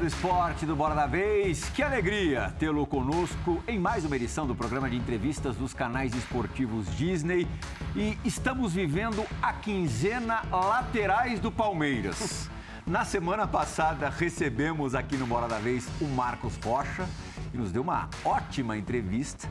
Do esporte do Bola da Vez. Que alegria tê-lo conosco em mais uma edição do programa de entrevistas dos canais esportivos Disney. E estamos vivendo a quinzena laterais do Palmeiras. Na semana passada recebemos aqui no Bola da Vez o Marcos Rocha e nos deu uma ótima entrevista.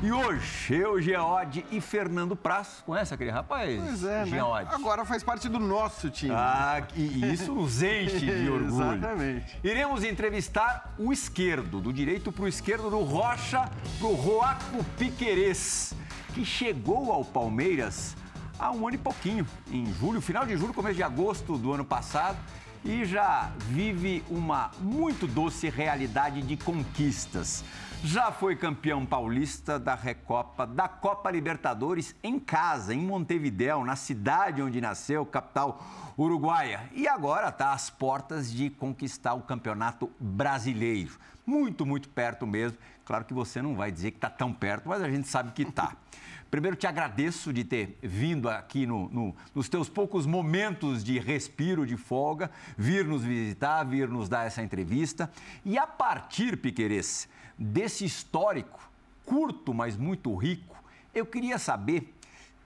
E hoje, eu, Geode e Fernando Praz. Conhece aquele rapaz? Pois é, né? Agora faz parte do nosso time. Ah, e isso nos enche de orgulho. Exatamente. Iremos entrevistar o esquerdo, do direito para o esquerdo, do Rocha para o Roaco Piquerez, que chegou ao Palmeiras há um ano e pouquinho, em julho, final de julho, começo de agosto do ano passado, e já vive uma muito doce realidade de conquistas. Já foi campeão paulista da Recopa, da Copa Libertadores em casa, em Montevidéu, na cidade onde nasceu, capital uruguaia. E agora está às portas de conquistar o Campeonato Brasileiro. Muito, muito perto mesmo. Claro que você não vai dizer que está tão perto, mas a gente sabe que está. Primeiro, te agradeço de ter vindo aqui no, no, nos teus poucos momentos de respiro, de folga, vir nos visitar, vir nos dar essa entrevista. E a partir, Piqueires, desse histórico, curto, mas muito rico, eu queria saber,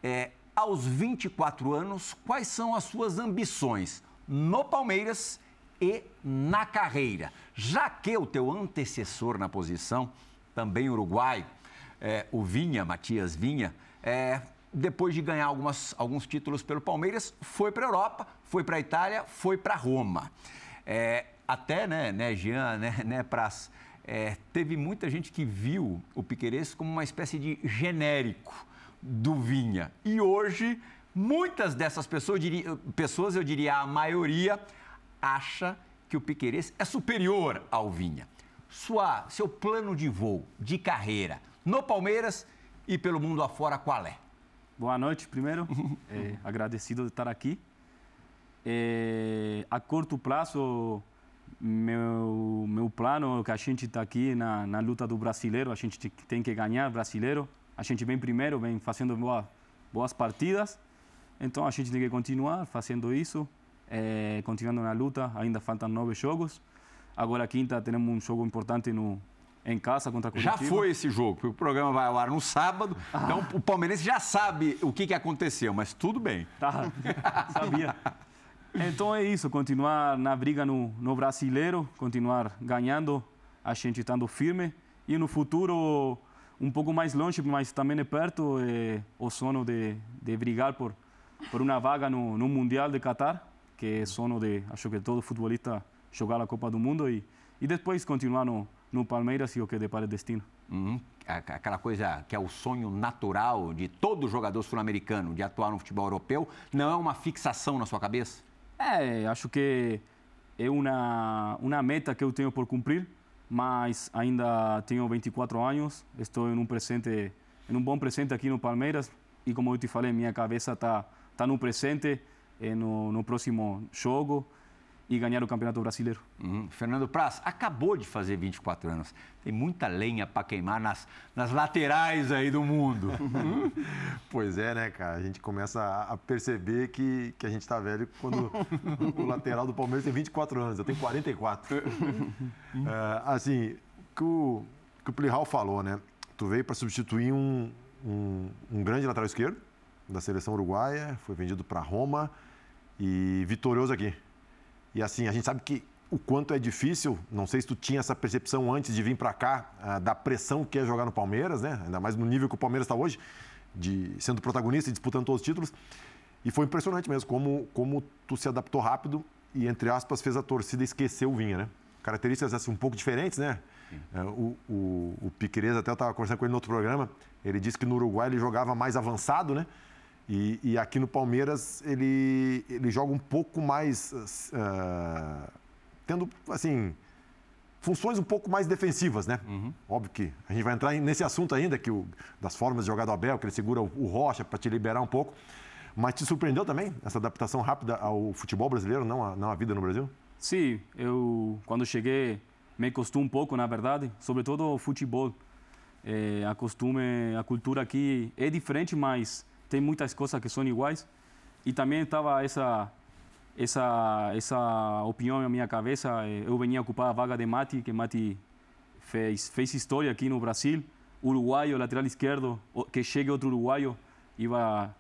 é, aos 24 anos, quais são as suas ambições no Palmeiras e na carreira, já que o teu antecessor na posição, também uruguaio, é, o Vinha, Matias Vinha, é, depois de ganhar algumas, alguns títulos pelo Palmeiras, foi para a Europa, foi para a Itália, foi para Roma. É, até, né, né, Jean, né, né Praz, é, teve muita gente que viu o Piqueires como uma espécie de genérico do Vinha. E hoje, muitas dessas pessoas, eu diria, pessoas, eu diria a maioria, acha que o Piqueires é superior ao Vinha. Sua, seu plano de voo, de carreira, no Palmeiras e pelo mundo afora, qual é? Boa noite, primeiro. é, agradecido de estar aqui. É, a curto prazo, meu, meu plano que a gente está aqui na, na luta do brasileiro, a gente tem que ganhar brasileiro. A gente vem primeiro, vem fazendo boa, boas partidas. Então a gente tem que continuar fazendo isso, é, continuando na luta. Ainda faltam nove jogos. Agora, quinta, temos um jogo importante no, em casa contra a Curitiba. Já foi esse jogo, porque o programa vai ao ar no sábado, ah. então o palmeirense já sabe o que, que aconteceu, mas tudo bem. Tá, sabia. Então é isso, continuar na briga no, no brasileiro, continuar ganhando, a gente estando firme e no futuro um pouco mais longe, mas também é perto, é o sono de, de brigar por, por uma vaga no, no Mundial de Qatar, que é sono de, acho que todo futebolista jogar a Copa do Mundo e, e depois continuar no, no Palmeiras e o que depara o destino. Uhum. Aquela coisa que é o sonho natural de todo jogador sul-americano de atuar no futebol europeu, não é uma fixação na sua cabeça? É, acho que é uma, uma meta que eu tenho por cumprir, mas ainda tenho 24 anos, estou em um presente, em um bom presente aqui no Palmeiras e como eu te falei, minha cabeça está tá no presente, eh, no, no próximo jogo e ganhar o Campeonato Brasileiro. Uhum. Fernando Praz, acabou de fazer 24 anos. Tem muita lenha para queimar nas, nas laterais aí do mundo. pois é, né, cara? A gente começa a perceber que, que a gente está velho quando o lateral do Palmeiras tem 24 anos. Eu tenho 44. é, assim, que o que o Plihal falou, né? Tu veio para substituir um, um, um grande lateral esquerdo da seleção uruguaia, foi vendido para Roma e vitorioso aqui. E assim, a gente sabe que o quanto é difícil, não sei se tu tinha essa percepção antes de vir para cá, uh, da pressão que é jogar no Palmeiras, né? Ainda mais no nível que o Palmeiras está hoje, de sendo protagonista e disputando todos os títulos. E foi impressionante mesmo como, como tu se adaptou rápido e, entre aspas, fez a torcida esquecer o Vinha, né? Características assim, um pouco diferentes, né? Uh, o, o, o Piquerez, até eu estava conversando com ele no outro programa, ele disse que no Uruguai ele jogava mais avançado, né? E, e, aqui no Palmeiras ele, ele joga um pouco mais. Uh, tendo, assim, funções um pouco mais defensivas, né? Uhum. Óbvio que a gente vai entrar nesse assunto ainda, que o, das formas de jogar do Abel, que ele segura o, o Rocha para te liberar um pouco. Mas te surpreendeu também essa adaptação rápida ao futebol brasileiro, não a, não a vida no Brasil? Sim, eu quando cheguei me custou um pouco, na verdade, sobretudo o futebol. É, a costume, a cultura aqui é diferente, mas tem muitas coisas que são iguais. E também estava essa essa essa opinião na minha cabeça. eh, Eu vinha ocupar a vaga de Mati, que Mati fez fez história aqui no Brasil. Uruguaio, lateral esquerdo, que chegue outro uruguaio, iba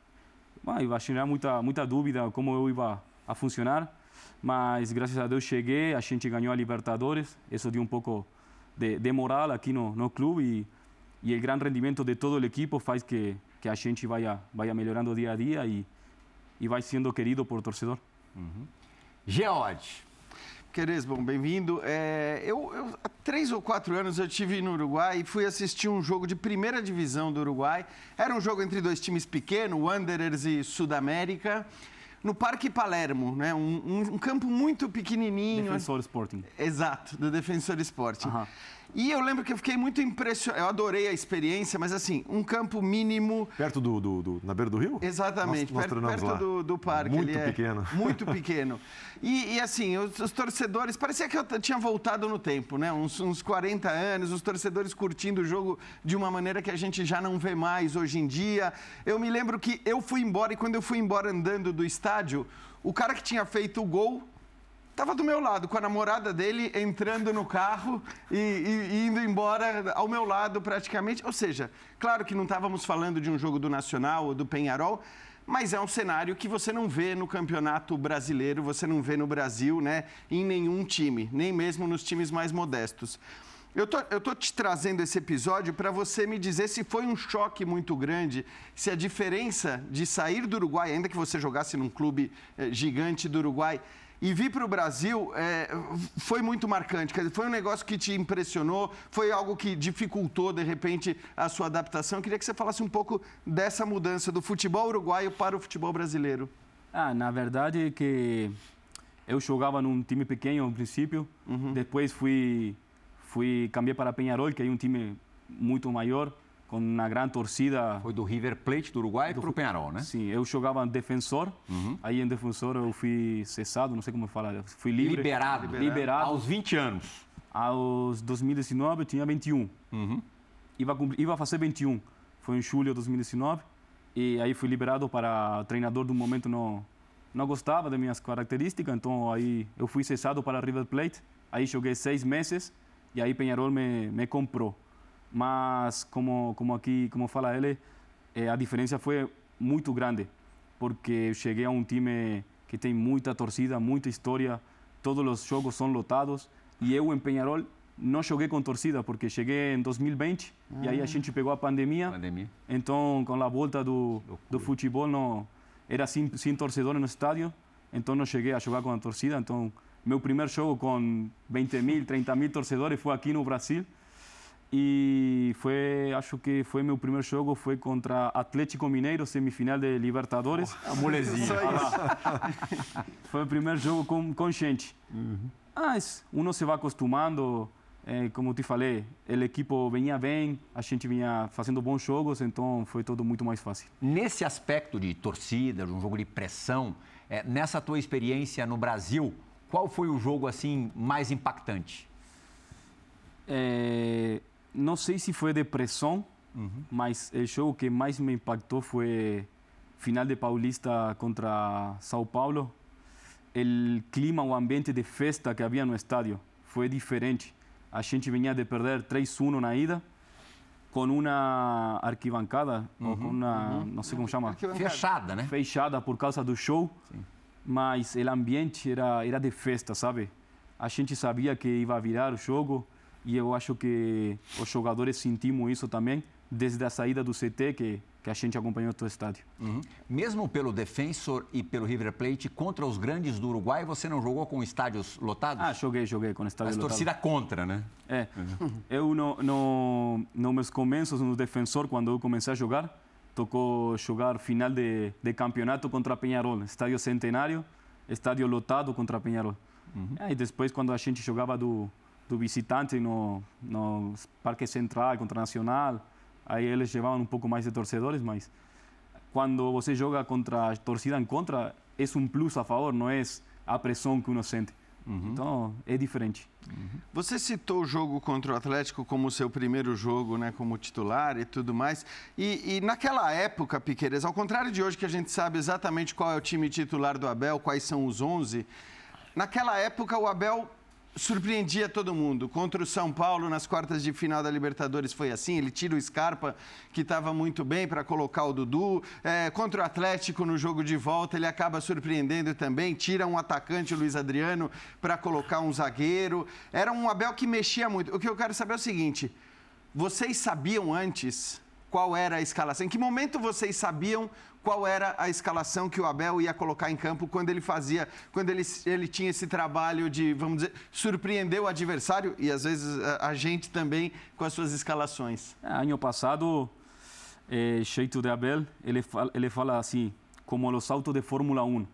iba gerar muita, muita dúvida como eu ia a funcionar, mas graças a Deus cheguei, a gente ganhou a Libertadores, isso deu um pouco de, de moral aqui no, no clube e, e o grande rendimento de todo o equipo faz que, que a gente vaya, vaya melhorando dia a dia e, e vai sendo querido por torcedor. Geode. Queres, bom, bem-vindo. É, eu, eu- há três ou quatro anos eu tive no Uruguai e fui assistir um jogo de primeira divisão do Uruguai. Era um jogo entre dois times pequenos, Wanderers e Sudamérica, no Parque Palermo, né? Um, um- um campo muito pequenininho. Defensor Sporting. Exato, do Defensor Esporte. Aham. E eu lembro que eu fiquei muito impressionado. Eu adorei a experiência, mas assim, um campo mínimo. Perto do, do- do- Na beira do rio? Exatamente, Nós- nós perto, perto do, do parque. Muito é pequeno. Muito pequeno. E, e, assim, os, os torcedores, parecia que eu tinha voltado no tempo, né? Uns, uns 40 anos, os torcedores curtindo o jogo de uma maneira que a gente já não vê mais hoje em dia. Eu me lembro que eu fui embora e quando eu fui embora andando do estádio, o cara que tinha feito o gol Tava do meu lado, com a namorada dele entrando no carro e, e- e indo embora ao meu lado praticamente. Ou seja, claro que não estávamos falando de um jogo do Nacional ou do Penharol, mas é um cenário que você não vê no campeonato brasileiro, você não vê no Brasil, né? Em nenhum time, nem mesmo nos times mais modestos. Eu tô, eu tô te trazendo esse episódio para você me dizer se foi um choque muito grande, se a diferença de sair do Uruguai, ainda que você jogasse num clube eh, gigante do Uruguai, e vir para o Brasil eh, foi muito marcante. Dizer, foi um negócio que te impressionou, foi algo que dificultou, de repente, a sua adaptação. Eu queria que você falasse um pouco dessa mudança do futebol uruguaio para o futebol brasileiro. Ah, na verdade é que eu jogava num time pequeno no princípio, depois fui fui cambiei para Peñarol, que é um time muito maior, com uma grande torcida. Foi do River Plate do Uruguai para o Penharol, né? Sim, eu jogava defensor. Aí em defensor eu fui cessado, não sei como falar, fui livre. Liberado. Liberado. Aos 20 anos. Aos 2019 eu tinha 21. Iba, cumprir- iba a fazer 21. Foi em julho de 2019. E aí fui liberado para o treinador do momento não não gostava das minhas características, então aí eu fui cessado para River Plate. Aí joguei seis meses e aí Peñarol me, me comprou. Mas como como aqui como fala ele, eh, a diferença foi muito grande, porque eu cheguei a um time que tem muita torcida, muita história, todos os jogos são lotados e eu em Peñarol não joguei com torcida porque cheguei em 2020 e aí a gente pegou a pandemia. Pandemia. Então, com a volta do, do futebol, não, era sem, sem torcedor no estádio, então não cheguei a jogar com a torcida. Então, meu primeiro jogo com 20 mil, 30 mil torcedores foi aqui no Brasil. E foi, acho que foi meu primeiro jogo, foi contra Atlético Mineiro, semifinal de Libertadores. A molezinha. Isso. Foi o primeiro jogo com, com gente. Mas uno se vai acostumando, eh, como te falei, o equipo vinha bem, a gente vinha fazendo bons jogos, então foi tudo muito mais fácil. Nesse aspecto de torcida, de um jogo de pressão, é, nessa tua experiência no Brasil, qual foi o jogo assim mais impactante? Eh, não sei se foi de pressão, mas o jogo que mais me impactou foi final de Paulista contra São Paulo. O clima, o ambiente de festa que havia no estádio foi diferente. A gente vinha de perder 3-1 na ida, com uma arquibancada, ou com uma, não sei como chama, Fechada, né? fechada por causa do show, mas o ambiente era era de festa, sabe? A gente sabia que ia virar o jogo e eu acho que os jogadores sentimos isso também desde a saída do CT que que a gente acompanhou todo o estádio. Mesmo pelo Defensor e pelo River Plate, contra os grandes do Uruguai, você não jogou com estádios lotados? Ah, joguei, joguei com o estádio Mas torcida contra, né? É. Eu, no, no, nos meus começos no defensor, quando eu comecei a jogar, tocou jogar final de, de campeonato contra Peñarol, estádio centenário, estádio lotado contra Peñarol. Aí depois, quando a gente jogava do, do visitante no, no Parque Central contra Nacional, aí eles levavam um pouco mais de torcedores, mas quando você joga contra a torcida em contra, é um plus a favor, não é a pressão que uno sente. Uhum. Então, é diferente. Uhum. Você citou o jogo contra o Atlético como seu primeiro jogo, né, como titular e tudo mais. E, e, naquela época, Piqueires, ao contrário de hoje que a gente sabe exatamente qual é o time titular do Abel, quais são os 11, naquela época o Abel surpreendia todo mundo. Contra o São Paulo nas quartas de final da Libertadores foi assim. Ele tira o Scarpa, que estava muito bem, para colocar o Dudu. É, contra o Atlético no jogo de volta, ele acaba surpreendendo também. Tira um atacante, o Luiz Adriano, para colocar um zagueiro. Era um Abel que mexia muito. O que eu quero saber é o seguinte: vocês sabiam antes qual era a escalação? Em que momento vocês sabiam qual era a escalação que o Abel ia colocar em campo quando ele fazia, quando ele, ele tinha esse trabalho de, vamos dizer, surpreender o adversário e às vezes a, a gente também com as suas escalações? É, ano passado, é, jeito de Abel, ele fala, ele fala assim, como os autos de Fórmula 1.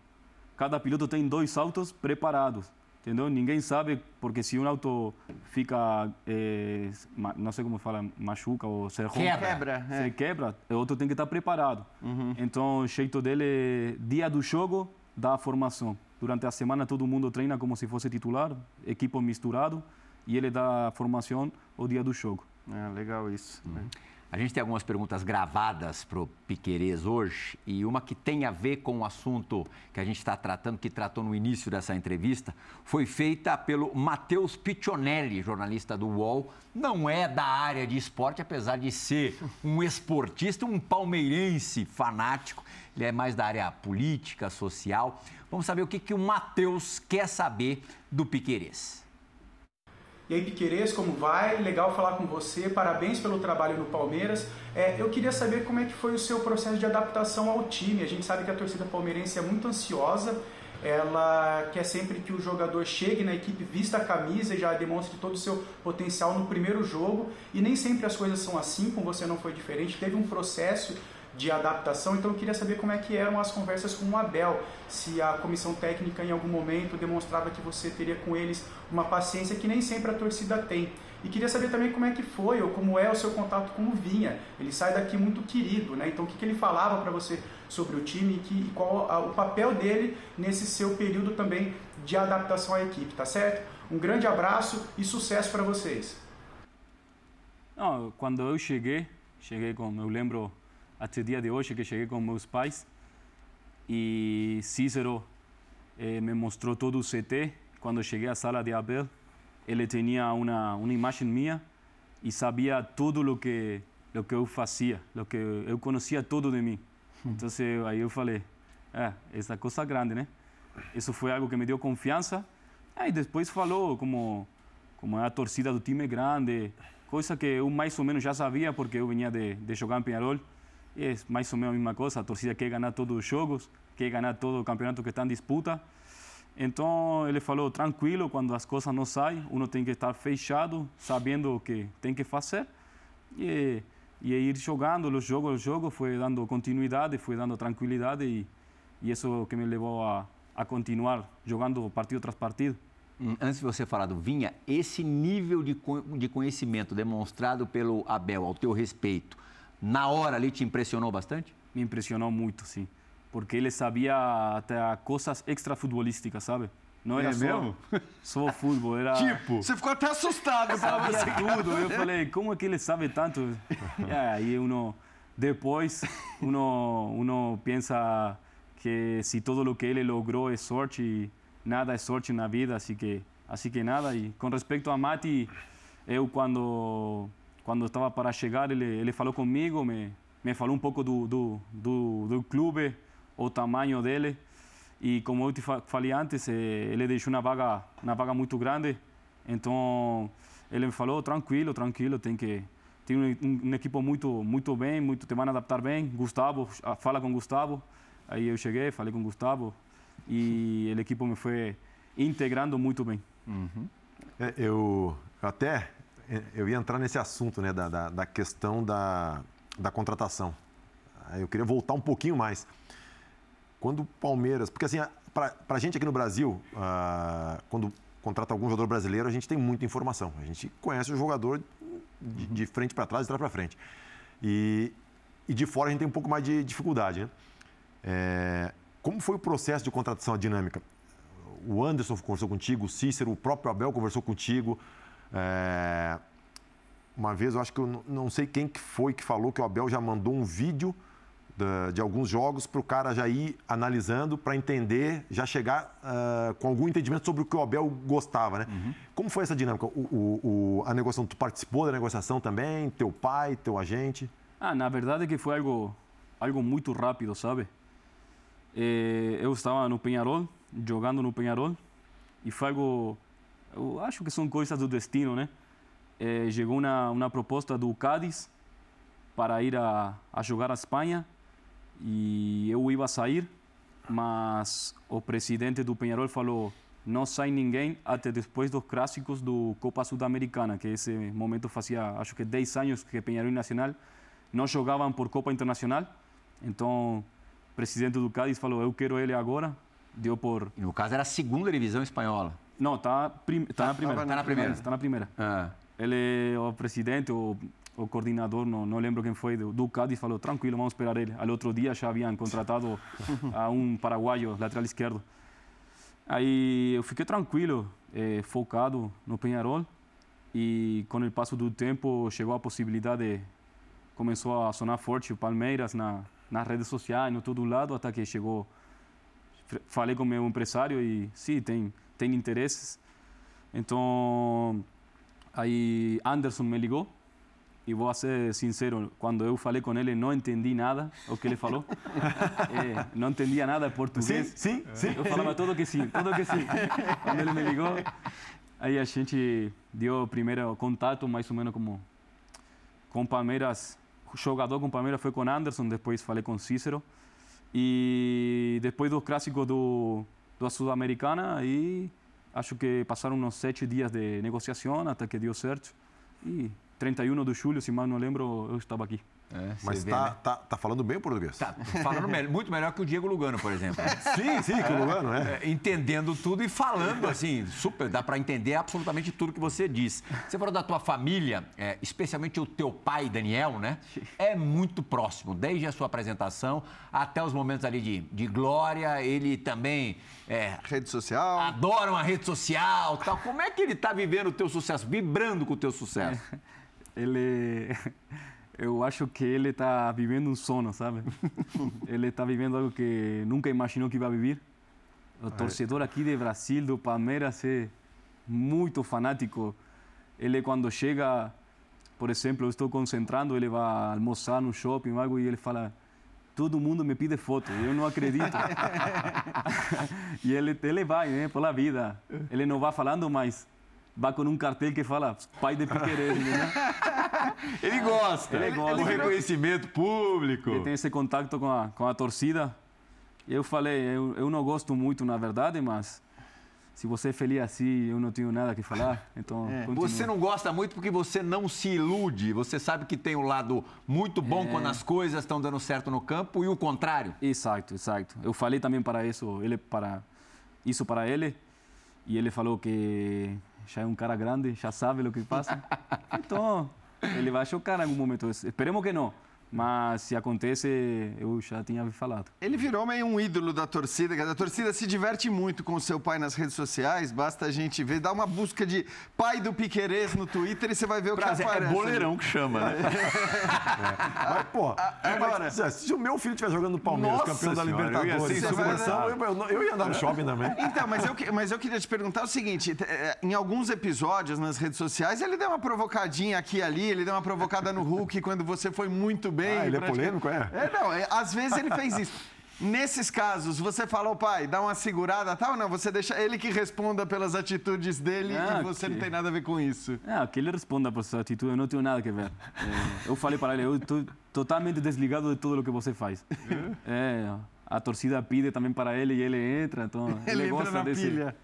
Cada piloto tem dois autos preparados entendeu? Ninguém sabe, porque se um auto fica, é, não sei como fala, machuca ou se rompe, quebra, se é. quebra, o outro tem que estar preparado. Uhum. Então, o jeito dele é, dia do jogo, dá a formação. Durante a semana, todo mundo treina como se fosse titular, equipe misturado, e ele dá a formação o dia do jogo. É, legal isso. Uhum. A gente tem algumas perguntas gravadas para o Piquerez hoje e uma que tem a ver com o assunto que a gente está tratando, que tratou no início dessa entrevista, foi feita pelo Matheus Piccionelli, jornalista do UOL. Não é da área de esporte, apesar de ser um esportista, um palmeirense fanático. Ele é mais da área política, social. Vamos saber o que, que o Matheus quer saber do Piquerez. E aí, Piqueires, como vai? Legal falar com você, parabéns pelo trabalho no Palmeiras. É, eu queria saber como é que foi o seu processo de adaptação ao time. A gente sabe que a torcida palmeirense é muito ansiosa, ela quer sempre que o jogador chegue na equipe, vista a camisa e já demonstre todo o seu potencial no primeiro jogo. E nem sempre as coisas são assim, com você não foi diferente. Teve um processo de adaptação. Então eu queria saber como é que eram as conversas com o Abel, se a comissão técnica em algum momento demonstrava que você teria com eles uma paciência que nem sempre a torcida tem. E queria saber também como é que foi ou como é o seu contato com o Vinha. Ele sai daqui muito querido, né? Então o que, que ele falava para você sobre o time e, que, e qual a, o papel dele nesse seu período também de adaptação à equipe, tá certo? Um grande abraço e sucesso para vocês. Não, quando eu cheguei, cheguei com, eu lembro até o dia de hoje que cheguei com meus pais e Cícero eh, me mostrou todo o CT. Quando cheguei à sala de Abel, ele tinha uma, uma imagem minha e sabia tudo o que o que eu fazia, o que eu conhecia tudo de mim. Então aí eu falei, é, essa coisa grande, né? Isso foi algo que me deu confiança. Aí depois falou como como é a torcida do time grande, coisa que eu mais ou menos já sabia porque eu vinha de, de jogar em Penharol é mais ou menos a mesma coisa. A torcida quer ganhar todos os jogos, quer ganhar todo o campeonato que está em disputa. Então ele falou tranquilo, quando as coisas não saem, uno tem que estar fechado, sabendo o que tem que fazer e, e ir jogando os jogos, os jogos, foi dando continuidade, foi dando tranquilidade e, e isso que me levou a, a continuar jogando partido tras partido. Hum, antes de você falar do Vinha, esse nível de, de conhecimento demonstrado pelo Abel ao teu respeito, na hora ali te impressionou bastante? Me impressionou muito, sim. Porque ele sabia até coisas extrafutebolísticas, sabe? Não era é só, mesmo? só futebol, era... Tipo, você ficou até assustado. Sabia você. tudo. Eu falei, como é que ele sabe tanto? E aí uno, depois, uno, uno pensa que se todo o que ele logrou é sorte, nada é sorte na vida, assim que, assim que nada. E com respeito a Mati, eu quando quando estava para chegar, ele, ele falou comigo, me, me falou um pouco do, do, do, do clube, o tamanho dele. E como eu te falei antes, eh, ele deixou uma vaga, uma vaga muito grande. Então, ele me falou, tranquilo, tranquilo, tem que... Tem um, um, um muito, muito bem, muito, te vão adaptar bem. Gustavo, ah, fala com Gustavo. Aí eu cheguei, falei com Gustavo. E o equipe me foi integrando muito bem. Uhum. É, eu até eu ia entrar nesse assunto, né, da, da, da questão da, da contratação. Eu queria voltar um pouquinho mais. Quando o Palmeiras. Porque, assim, para a gente aqui no Brasil, uh, quando contrata algum jogador brasileiro, a gente tem muita informação. A gente conhece o jogador de, de frente para trás e trás para frente. E, e de fora a gente tem um pouco mais de dificuldade, né? É, como foi o processo de contratação, a dinâmica? o Anderson conversou contigo, o Cícero, o próprio Abel conversou contigo. É, uma vez, eu acho que eu não sei quem que foi que falou que o Abel já mandou um vídeo de, de alguns jogos para o cara já ir analisando para entender, já chegar uh, com algum entendimento sobre o que o Abel gostava, né? Uhum. Como foi essa dinâmica? O, o, o, a negociação, tu participou da negociação também? Teu pai, teu agente? Ah, na verdade é que foi algo, algo muito rápido, sabe? Eh, eu estava no Penharol, jogando no Penharol, e foi algo, acho que são coisas do destino, né? Eh, chegou uma, uma proposta do Cádiz para ir a, a jogar a Espanha e eu ia sair, mas o presidente do Penharol falou não sai ninguém até depois dos clássicos do Copa Sudamericana, que esse momento fazia acho que 10 anos que Penharol e Nacional não jogavam por Copa Internacional. Então, o presidente do Cádiz falou, eu quero ele agora. Deu por... E no caso era a segunda divisão espanhola. Não, está prim... tá na primeira. Está na primeira. Está na primeira. Ah. Ele, o presidente, o o coordenador, não, não lembro quem foi, do, do Cádiz, falou: tranquilo, vamos esperar ele. Ao outro dia já haviam contratado a um paraguaio, lateral esquerdo. Aí eu fiquei tranquilo, eh, focado no Penharol. E com o passo do tempo chegou a possibilidade, começou a sonar forte o Palmeiras na, nas redes sociais, no todo lado, até que chegou. Falei com meu empresário e sim, tem, tem interesses. Então, aí Anderson me ligou e vou ser sincero, quando eu falei com ele, não entendi nada o que ele falou. é, não entendia nada português. Sim, sim, sim. Eu falava tudo que sim, tudo que sim. Quando ele me ligou, aí a gente deu o primeiro contato, mais ou menos como com Palmeiras. O jogador com Palmeiras foi com Anderson, depois falei com Cícero. E depois do clássico do, do Sul-Americana, aí acho que passaram uns sete dias de negociação até que deu certo. E 31 de julho, se mal não lembro, eu estava aqui. É, Mas está né? tá, tá falando bem o português? Tá falando muito melhor que o Diego Lugano, por exemplo. sim, sim, que o Lugano, é. é. Entendendo tudo e falando assim, super, dá para entender absolutamente tudo que você diz. Você falou da tua família, é, especialmente o teu pai, Daniel, né? É muito próximo, desde a sua apresentação até os momentos ali de, de glória. Ele também. É, rede social. Adora uma rede social tal. Como é que ele está vivendo o teu sucesso, vibrando com o teu sucesso? Ele. Eu acho que ele está vivendo um sono, sabe? ele está vivendo algo que nunca imaginou que ia viver. O torcedor aqui de Brasil, do Palmeiras, é muito fanático. Ele, quando chega, por exemplo, eu estou concentrando, ele vai almoçar no shopping algo e ele fala: todo mundo me pede foto, eu não acredito. e ele, ele vai, né, pela vida. Ele não vai falando mais vai com um cartel que fala pai de Piqueires, né? ele gosta. Ele, gosta. O reconhecimento público. Ele tem esse contato com a, com a torcida. Eu falei, eu, eu não gosto muito, na verdade, mas se você é feliz assim, eu não tenho nada que falar. Então, é. Você não gosta muito porque você não se ilude. Você sabe que tem um lado muito bom é. quando as coisas estão dando certo no campo e o contrário. Exato, exato. Eu falei também para isso, ele para isso para ele e ele falou que já é um cara grande, já sabe o que passa. Então, ele vai chocar em algum momento. Esperemos que não. Mas se acontece, eu já tinha falado. Ele virou meio um ídolo da torcida. A torcida se diverte muito com o seu pai nas redes sociais. Basta a gente ver, dá uma busca de pai do Piquerez no Twitter e você vai ver o que aparece. É boleirão que chama, né? é. Mas, pô, agora, mas, se o meu filho estiver jogando no Palmeiras, Nossa campeão da Libertadores, eu, eu, eu, ia andar no shopping também. Então, mas eu, mas eu queria te perguntar o seguinte: é, em alguns episódios nas redes sociais, ele deu uma provocadinha aqui e ali, ele deu uma provocada no Hulk quando você foi muito bem. Ah, ele é polêmico, é? É, não, é, às vezes ele fez isso. Nesses casos, você fala, pai, dá uma segurada tal, não, você deixa ele que responda pelas atitudes dele ah, e você que... não tem nada a ver com isso. É, que ele responda por sua atitude, eu não tenho nada a ver. É, eu falei para ele, eu estou totalmente desligado de tudo o que você faz. É, a torcida pede também para ele e ele entra, então ele, ele gosta desse, pilha.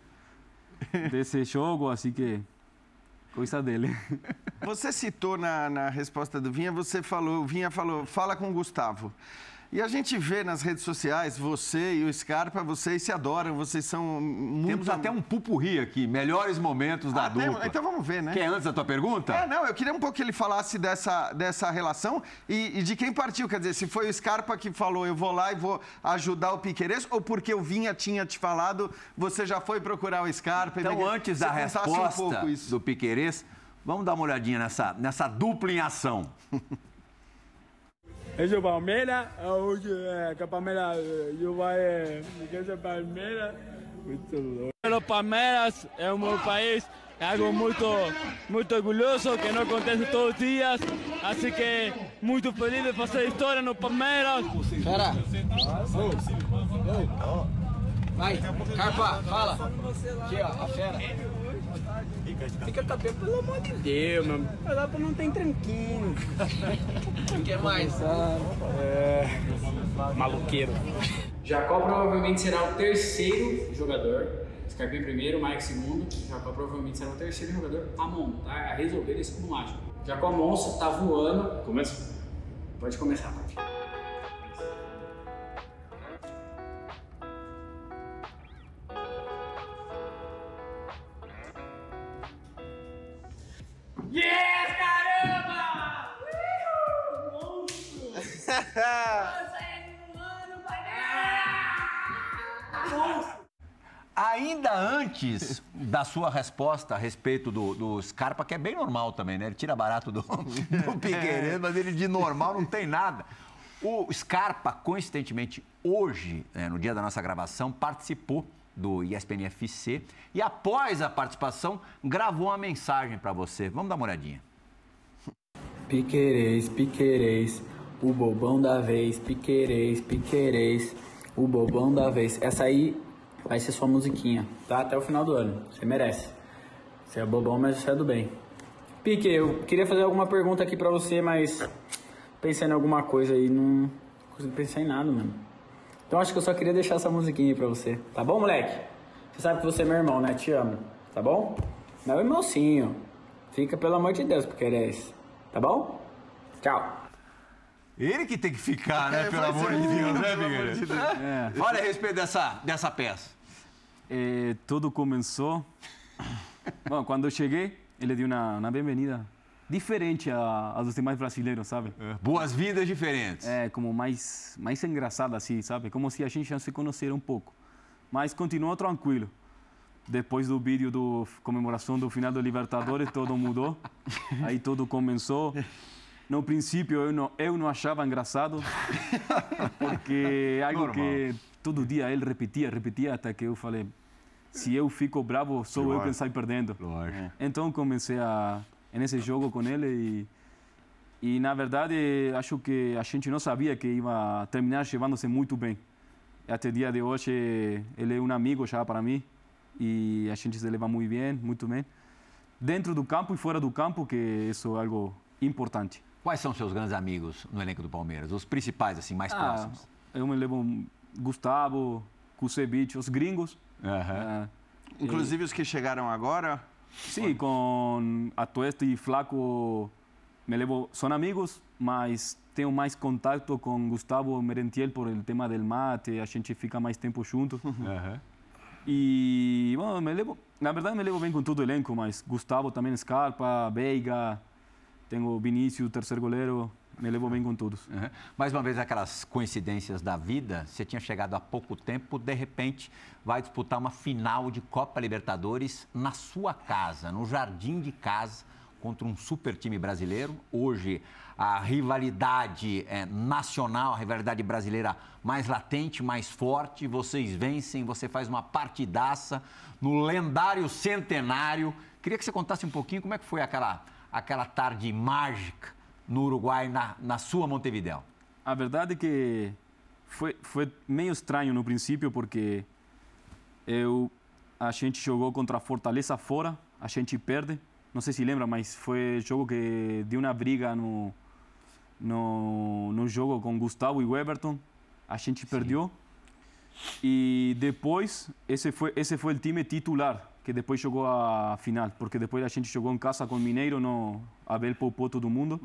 desse jogo, assim que Coisa dele. Você citou na, na resposta do Vinha, você falou, o Vinha falou, fala com o Gustavo. E a gente vê nas redes sociais, você e o Scarpa, vocês se adoram, vocês são muito... Temos até um pupurri aqui, melhores momentos da Ah, tem- dupla. Então vamos ver, né? Quer antes da tua pergunta? É, não, eu queria um pouco que ele falasse dessa, dessa relação e, e de quem partiu. Quer dizer, se foi o Scarpa que falou, eu vou lá e vou ajudar o Piqueires, ou porque o Vinha tinha te falado, você já foi procurar o Scarpa? e Então, me- antes da resposta um do Piquerez, vamos dar uma olhadinha nessa, nessa dupla em ação. Esse Palmeiras, hoje é, que a Palmeiras, eh, eu vai, eh, que esse Palmeiras, muito louco. Pero Palmeiras é o meu país, é algo muito, muito orgulhoso que não acontece todos os dias, assim que muito feliz de fazer história no Palmeiras. Pera. Vai, Carpa, fala. Aqui, ó, a fera. Fica cabelo, pelo amor de Deus, meu. Lá pra não tem tranquilo. O que mais? É. Maluqueiro. Jacó provavelmente será o terceiro jogador. Scarpinho primeiro, Mike segundo. Jacó provavelmente será o terceiro jogador a montar, a resolver esse cubo mágico. Jacó Monstro tá voando. Começa? Pode começar, Paty. Sua resposta a respeito do, do Scarpa, que é bem normal também, né? Ele tira barato do, do Piqueires, mas ele de normal não tem nada. O Scarpa, coincidentemente, hoje, né, no dia da nossa gravação, participou do ESPN FC e após a participação gravou uma mensagem para você. Vamos dar uma olhadinha. Piquereis, piquereis, o bobão da vez, piquereis, piquereis, o bobão da vez. Essa aí vai ser sua musiquinha, tá? Até o final do ano. Você merece. Você é bobão, mas você é do bem. Pique, eu queria fazer alguma pergunta aqui pra você, mas pensei em alguma coisa aí, não consegui pensar em nada, mano. Então acho que eu só queria deixar essa musiquinha aí pra você. Tá bom, moleque? Você sabe que você é meu irmão, né? Te amo. Tá bom? Meu irmãozinho. Fica pelo amor de Deus, Piquereis. Tá bom? Tchau. Ele que tem que ficar, né? É, pelo vai amor de Deus, né, pelo amor Piqueires? de Deus. É. Fala a respeito dessa, dessa peça. Eh, tudo começou. Bom, quando eu cheguei, ele deu uma, uma bem-vinda diferente a, a dos demais brasileiros, sabe? Boas-vindas diferentes. É, como mais, mais engraçada assim, sabe? Como se a gente já se conhecesse um pouco. Mas continuou tranquilo. Depois do vídeo do comemoração do final do Libertadores, tudo mudou. Aí tudo começou. No princípio eu não, eu não achava engraçado, porque é algo que todo dia ele repetia, repetia, até que eu falei: se eu fico bravo, sou eu quem sai perdendo. Lógico. Então comecei a nesse jogo com ele e e na verdade acho que a gente não sabia que ia terminar levando-se muito bem. Até o dia de hoje ele é um amigo já para mim e a gente se leva muito bem, muito bem. Dentro do campo e fora do campo, que isso é algo importante. Quais são seus grandes amigos no elenco do Palmeiras? Os principais, assim, mais Ah, próximos? eu me levo Gustavo, Kusevich, os gringos. Ah, Inclusive os que chegaram agora. Sim, com Atuesta e Flaco me levo, são amigos, mas tenho mais contato com Gustavo Merentiel por o tema del mate, a gente fica mais tempo junto. E, bom, me levo, na verdade me levo bem com todo o elenco, mas Gustavo também, Scarpa, Veiga, tenho Vinícius, terceiro goleiro, me levo bem com todos. Uhum. Mais uma vez, aquelas coincidências da vida. Você tinha chegado há pouco tempo, de repente, vai disputar uma final de Copa Libertadores na sua casa, no jardim de casa, contra um super time brasileiro. Hoje, a rivalidade é, nacional, a rivalidade brasileira mais latente, mais forte. Vocês vencem, você faz uma partidaça no lendário centenário. Queria que você contasse um pouquinho como é que foi aquela, aquela tarde mágica no Uruguai, na, na sua Montevideo. A verdade é que foi, foi meio estranho no princípio, porque eu, a gente jogou contra a Fortaleza fora, a gente perde. Não sei se lembra, mas foi jogo que deu uma briga no, no, no jogo com Gustavo e o Everton. A gente perdeu. E depois, esse foi, esse foi o time titular, que depois jogou a final, porque depois a gente jogou em casa com o Mineiro, no, Abel poupou todo mundo.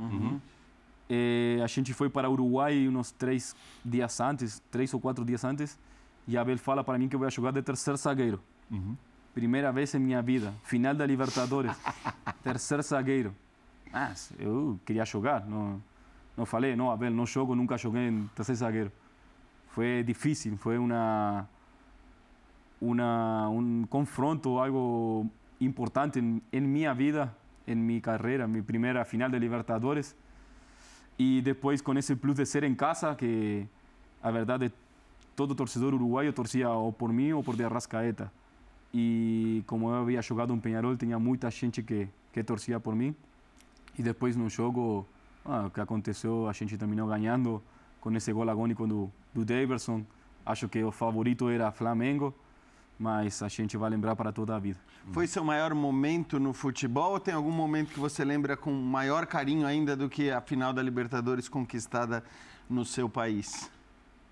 Eh, a gente foi para Uruguai uns três dias antes, três ou quatro dias antes, e Abel fala para mim que eu vou jogar de terceiro zagueiro. Primeira vez em minha vida, final da Libertadores, terceiro zagueiro. Mas eu queria jogar, não, não falei, não, Abel, não jogo, nunca joguei em terceiro zagueiro. Foi difícil, foi uma, uma, um confronto, algo importante em, em minha vida, em minha carreira, minha primeira final de Libertadores. E depois com esse plus de ser em casa, que a verdade todo torcedor uruguaio torcia ou por mim ou por De Arrascaeta. E como eu havia jogado em Penharol, tinha muita gente que, que torcia por mim. E depois no jogo, ah, o que aconteceu, a gente terminou ganhando com esse gol agônico do, do Daverson. Acho que o favorito era Flamengo, mas a gente vai lembrar para toda a vida. Foi seu maior momento no futebol ou tem algum momento que você lembra com maior carinho ainda do que a final da Libertadores conquistada no seu país?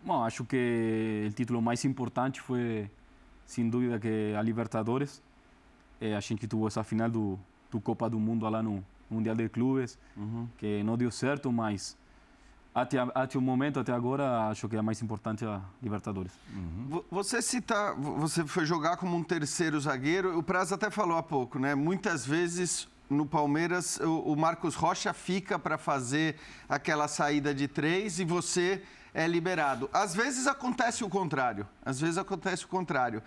Bom, acho que o título mais importante foi, sem dúvida, que a Libertadores. Eh, a gente teve essa final do, do Copa do Mundo lá no Mundial de Clubes, que não deu certo, mas até, até o momento, até agora, acho que a mais importante é a Libertadores. Vo- Você cita, você foi jogar como um terceiro zagueiro. O Praz até falou há pouco, né? Muitas vezes no Palmeiras o, o Marcos Rocha fica para fazer aquela saída de três e você é liberado. Às vezes acontece o contrário. Às vezes acontece o contrário.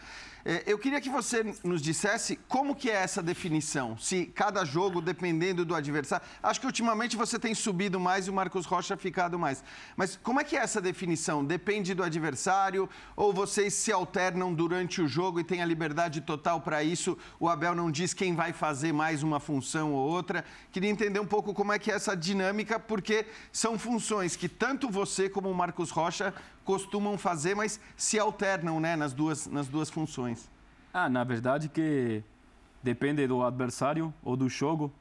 É, eu queria que você nos dissesse como que é essa definição. Se cada jogo, dependendo do adversário. Acho que ultimamente você tem subido mais e o Marcos Rocha ficado mais. Mas como é que é essa definição? Depende do adversário ou vocês se alternam durante o jogo e têm a liberdade total para isso? O Abel não diz quem vai fazer mais uma função ou outra. Queria entender um pouco como é que é essa dinâmica, porque são funções que tanto você como o Marcos Rocha costumam fazer, mas se alternam né, nas, duas, nas duas funções. Ah, na verdade que depende do adversário ou do jogo.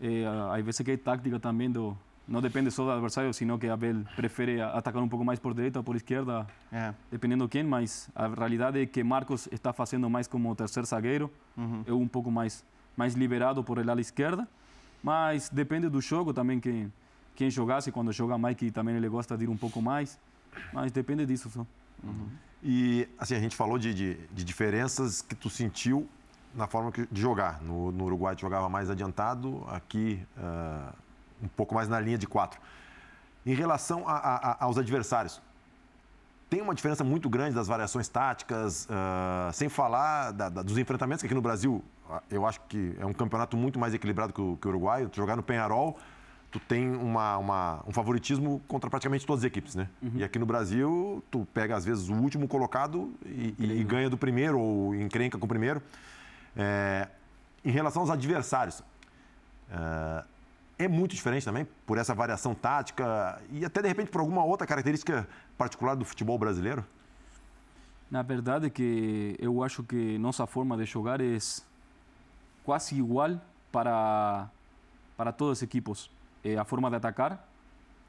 Eh, às vezes que é tática também do não depende só do adversário, sino que Abel prefere a- atacar um pouco mais por direita ou por esquerda, É. dependendo quem, mas a realidade é que Marcos está fazendo mais como terceiro zagueiro, eu um pouco mais mais liberado por el lado esquerda, mas depende do jogo também quem quem jogasse quando joga Mike também ele gosta de ir um pouco mais, mas depende disso só. E assim, a gente falou de, de, de diferenças que tu sentiu na forma que- de jogar. No, no Uruguai tu jogava mais adiantado, aqui ah, um pouco mais na linha de quatro. Em relação a- a- a- aos adversários, tem uma diferença muito grande das variações táticas, ah, sem falar da- da- dos enfrentamentos, que aqui no Brasil ah, eu acho que é um campeonato muito mais equilibrado que o, que o Uruguai. Tu jogar no Penharol, tu tem uma, uma- um favoritismo contra praticamente todas as equipes, né? E aqui no Brasil, tu pega às vezes o último colocado e, e- e ganha do primeiro ou encrenca com o primeiro. É, em relação aos adversários, é, é muito diferente também por essa variação tática e até de repente por alguma outra característica particular do futebol brasileiro? Na verdade que eu acho que nossa forma de jogar é quase igual para para todos os equipos. Eh, a forma de atacar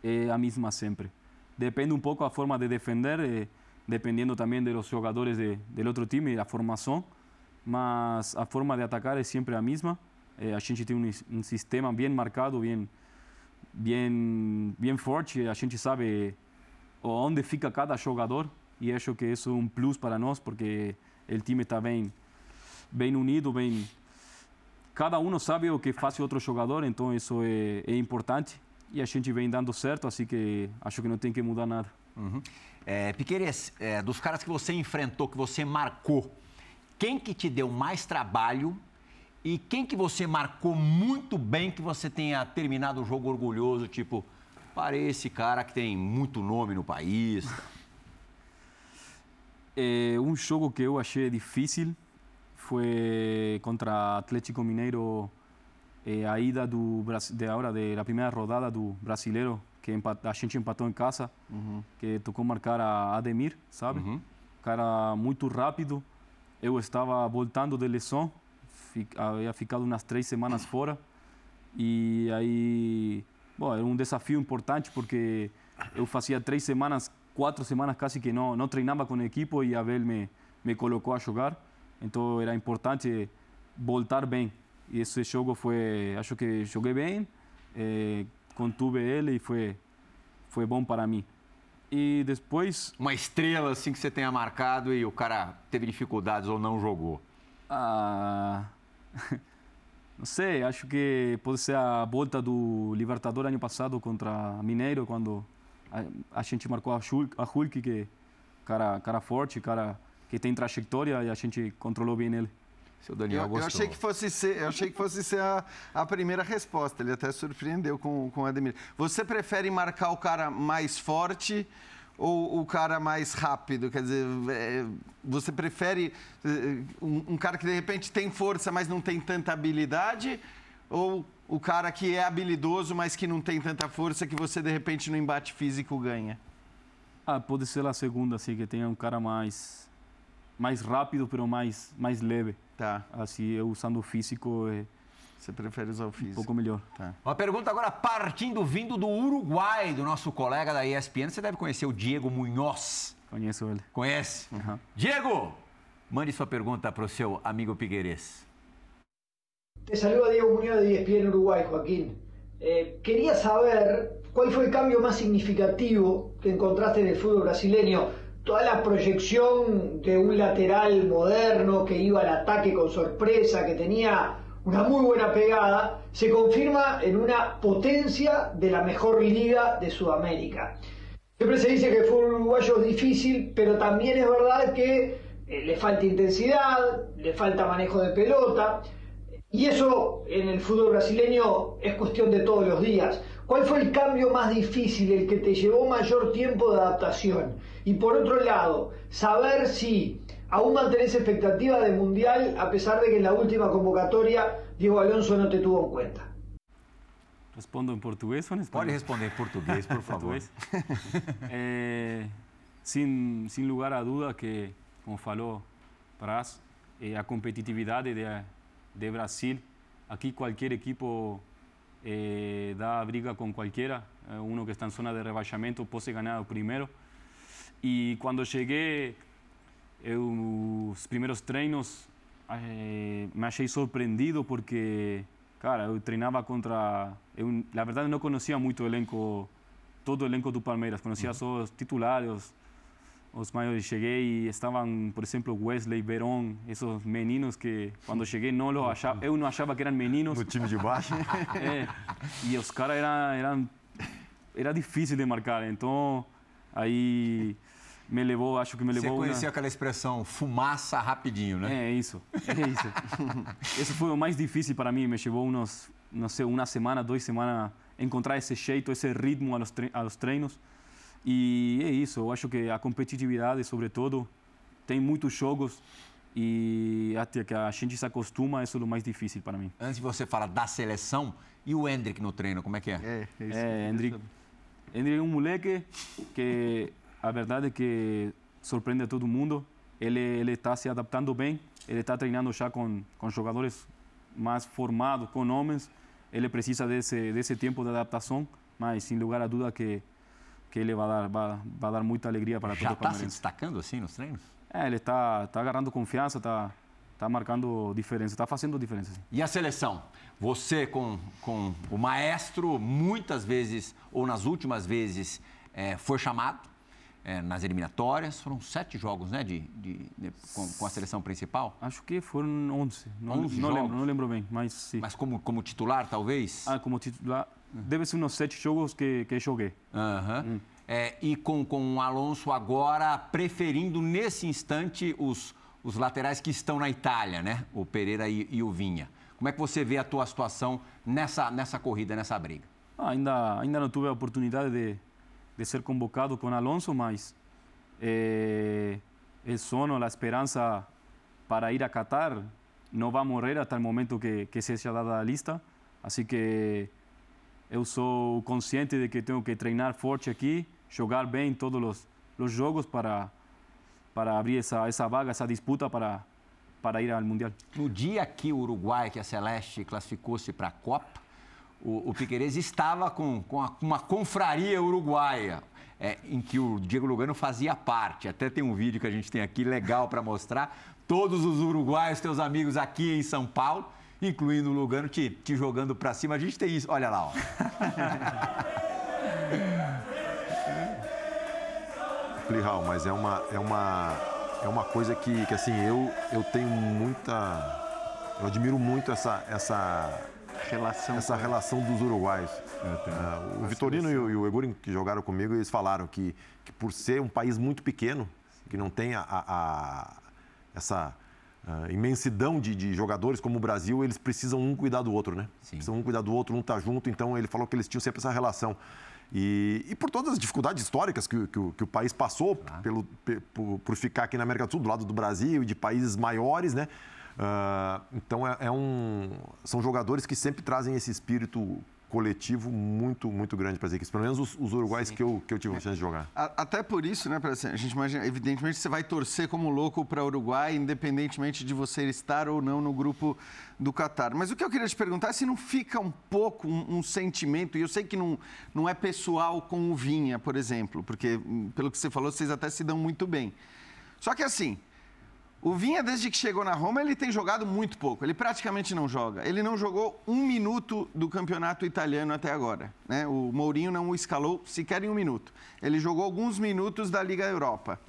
é a mesma sempre. Depende um pouco a forma de defender, eh, dependendo também dos jogadores de, do outro time, a formação, mas a forma de atacar é sempre a mesma. Eh, a gente tem um, um sistema bem marcado, bem bem bem forte. A gente sabe onde fica cada jogador e acho que isso é plus para nós porque o time está bem bem unido, bem cada um sabe o que faz o outro jogador, então isso é, é importante e a gente vem dando certo, assim que acho que não tem que mudar nada. É, Piqueires, é, dos caras que você enfrentou, que você marcou, quem que te deu mais trabalho e quem que você marcou muito bem que você tenha terminado o jogo orgulhoso, tipo, parei esse cara que tem muito nome no país. É, um jogo que eu achei difícil foi contra Atlético Mineiro, é, a ida do de agora da primeira rodada do brasileiro que empa- a gente empatou em casa, que tocou marcar a Ademir, sabe? Cara muito rápido. Eu estava voltando de lesão, fi- havia ficado umas três semanas fora e aí, bom, era um desafio importante porque eu fazia três semanas, quatro semanas quase que não não treinava com a equipe e a Abel me me colocou a jogar, então era importante voltar bem. E esse jogo foi, acho que joguei bem, eh, contuve ele e foi, foi bom para mim. E depois, Uma estrela assim que você tenha marcado e o cara teve dificuldades ou não jogou. ah, não sei, acho que pode ser a volta do Libertador ano passado contra Mineiro, quando a, a gente marcou a Hulk, a Hulk que cara, cara forte, cara que tem trajetória e a gente controlou bem ele. Seu Daniel Eu, eu achei que fosse ser, eu achei que fosse ser a, a primeira resposta. Ele até surpreendeu com, com o Ademir. Você prefere marcar o cara mais forte ou o cara mais rápido? Quer dizer, é, você prefere é, um, um cara que de repente tem força, mas não tem tanta habilidade? Ou o cara que é habilidoso, mas que não tem tanta força, que você de repente no embate físico ganha? Ah, pode ser a segunda, assim, que tenha um cara mais mais rápido, pero mais mais leve. Tá. Assim, eu usando o físico é Você prefere usar o um físico? pouco melhor. Uma pergunta agora partindo vindo do Uruguai, do nosso colega da ESPN. Você deve conhecer o Diego Munhoz. Conheço ele. Conhece? Aham. Diego, mande sua pergunta para o seu amigo Pigueires. Te saluda Diego Muñoz de ESPN Uruguay, Joaquín. Eh, quería saber cuál fue el cambio más significativo que encontraste en el fútbol brasileño. Toda la proyección de un lateral moderno que iba al ataque con sorpresa, que tenía una muy buena pegada, se confirma en una potencia de la mejor liga de Sudamérica. Siempre se dice que el fútbol uruguayo difícil, pero también es verdad que eh, le falta intensidad, le falta manejo de pelota. Y eso en el fútbol brasileño es cuestión de todos los días. ¿Cuál fue el cambio más difícil, el que te llevó mayor tiempo de adaptación? Y por otro lado, saber si aún mantenés expectativa de mundial a pesar de que en la última convocatoria Diego Alonso no te tuvo en cuenta. Respondo em português ou em espanhol? Pode responder em português, por favor. É, sem, sem lugar a dúvida que, como falou Praz, é a competitividade de, de Brasil, aqui qualquer equipo eh, dá briga com qualquer, eh, uno que está em zona de rebaixamento pode ganhar o primeiro. E quando cheguei, eu, os primeiros treinos, eh, me achei surpreendido porque, cara, eu treinava contra. Eu, na verdade, não conhecia muito o elenco, todo o elenco do Palmeiras, conhecia só os titulares, os, maiores. Cheguei e estavam, por exemplo, Wesley, Verón, esses meninos que, quando cheguei, não lo achava, eu não achava que eram meninos. No time de baixo. É, e os caras eram, eram era difícil de marcar, então aí me levou, acho que me Você levou conhecia uma... aquela expressão fumaça rapidinho, né? É isso, é isso. Isso foi o mais difícil para mim, me levou uns, não sei, uma semana, duas semanas, encontrar esse jeito, esse ritmo aos treinos. E é isso, eu acho que a competitividade, sobretudo, tem muitos jogos e até que a gente se acostuma, isso é o mais difícil para mim. Antes de você falar da seleção, e o Hendrick no treino, como é que é? É, é isso. É, Hendrick, Hendrick é um moleque que a verdade é que surpreende todo mundo. Ele ele está se adaptando bem. Ele está treinando já com com jogadores mais formados, com homens. Ele precisa desse desse tempo de adaptação, mas sem lugar a dúvida que que ele vai dar vai, vai dar muita alegria para Já todo o está se destacando assim nos treinos? É, ele está tá agarrando confiança, está tá marcando diferença, está fazendo diferença. sim. E a seleção? Você com, com o maestro, muitas vezes, ou nas últimas vezes, eh, foi chamado eh, nas eliminatórias. Foram sete jogos, né, de, de- de- com, com a seleção principal. Acho que foram 11. Não, 11 não lembro, jogos? não lembro bem, mas sim. Mas como, como titular, talvez? Ah, como titular, deve ser uns sete jogos que, que joguei. Aham. É, e com, com o Alonso agora preferindo, nesse instante, os, os laterais que estão na Itália, né? O Pereira e, e o Vinha. Como é que você vê a tua situação nessa, nessa corrida, nessa briga? Ah, ainda, ainda não tive a oportunidade de, de ser convocado com Alonso, mas eh, o sono, a esperança para ir a Qatar não vai morrer até o momento que, que seja dada a lista. Assim que eu sou consciente de que tenho que treinar forte aqui, jogar bem todos os, os jogos para, para abrir essa, essa vaga, essa disputa para, para ir ao Mundial. No dia que o Uruguai, que a Celeste classificou-se para a Copa, o, o Piquerez estava com, com a- uma confraria uruguaia, é, em que o Diego Lugano fazia parte. Até tem um vídeo que a gente tem aqui legal para mostrar. Todos os uruguaios, teus amigos aqui em São Paulo. Incluindo o Lugano, te, te jogando para cima. A gente tem isso, olha lá, ó. Plihal, mas é uma, é uma, é uma coisa que, que assim, eu, eu tenho muita. Eu admiro muito essa, essa Relação. essa relação dos uruguaios. Ah, o Vitorino e o, e o Egurin, que jogaram comigo, eles falaram que, que por ser um país muito pequeno, que não tem a, a- a- essa ah, imensidão de, de jogadores como o Brasil, eles precisam um cuidar do outro, né? Precisam um cuidar do outro, um tá junto. Então ele falou que eles tinham sempre essa relação. E, e por todas as dificuldades históricas que, o- que que o país passou, pelo, pe- por, por ficar aqui na América do Sul, do lado do Brasil e de países maiores, né? Ah, então é, é um, são jogadores que sempre trazem esse espírito coletivo muito, muito grande para as equipes. Pelo menos os, os uruguais que eu, que eu tive a chance de jogar. Até por isso, né, pra- a gente imagina, evidentemente você vai torcer como louco para o Uruguai, independentemente de você estar ou não no grupo do Catar. Mas o que eu queria te perguntar é se não fica um pouco um, um sentimento, e eu sei que não, não é pessoal com o Vinha, por exemplo, porque hum, pelo que você falou, vocês até se dão muito bem. Só que assim, o Vinha, desde que chegou na Roma, ele tem jogado muito pouco. Ele praticamente não joga. Ele não jogou um minuto do campeonato italiano até agora. Né? O Mourinho não o escalou sequer em um minuto. Ele jogou alguns minutos da Liga Europa.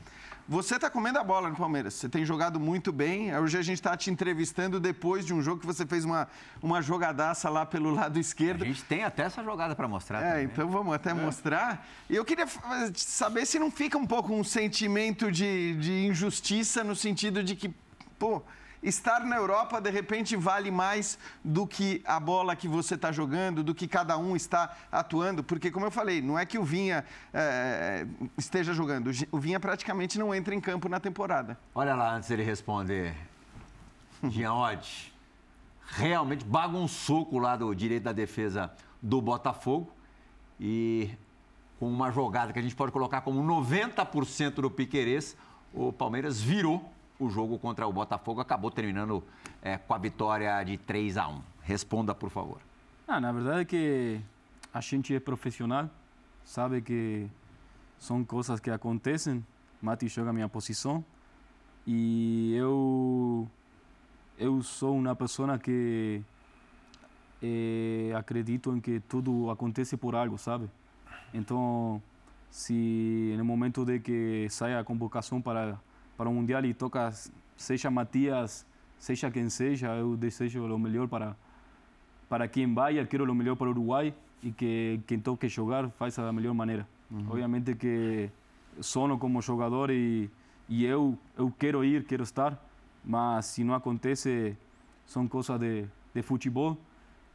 Você está comendo a bola no Palmeiras. Você tem jogado muito bem. Hoje a gente está te entrevistando depois de um jogo que você fez uma, uma jogadaça lá pelo lado esquerdo. A gente tem até essa jogada para mostrar. É, também. então vamos até mostrar. E eu queria saber se não fica um pouco um sentimento de, de injustiça no sentido de que, pô, estar na Europa de repente vale mais do que a bola que você está jogando, do que cada um está atuando. Porque, como eu falei, não é que o Vinha é, esteja jogando. O Vinha praticamente não entra em campo na temporada. Olha lá, antes dele responder. Gianod, realmente bagunçou com o lado direito da defesa do Botafogo. E com uma jogada que a gente pode colocar como 90% do Piquerez, o Palmeiras virou o jogo contra o Botafogo. Acabou terminando é, com a vitória de 3 a 1 Responda, por favor. Ah, na verdade é que a gente é profissional, sabe que são coisas que acontecem. Mati joga a minha posição e eu eu sou uma pessoa que eh, acredito em que tudo acontece por algo, sabe? Então, se no momento de que saia a convocação para para o mundial e toca seja Matias, seja quem seja, eu desejo o melhor para para quem vai, eu quero o melhor para o Uruguai e que quem toque jogar faça da melhor maneira. Obviamente que sono como jogador e, e eu eu quero ir, quero estar, mas se não acontece, são coisas de, de futebol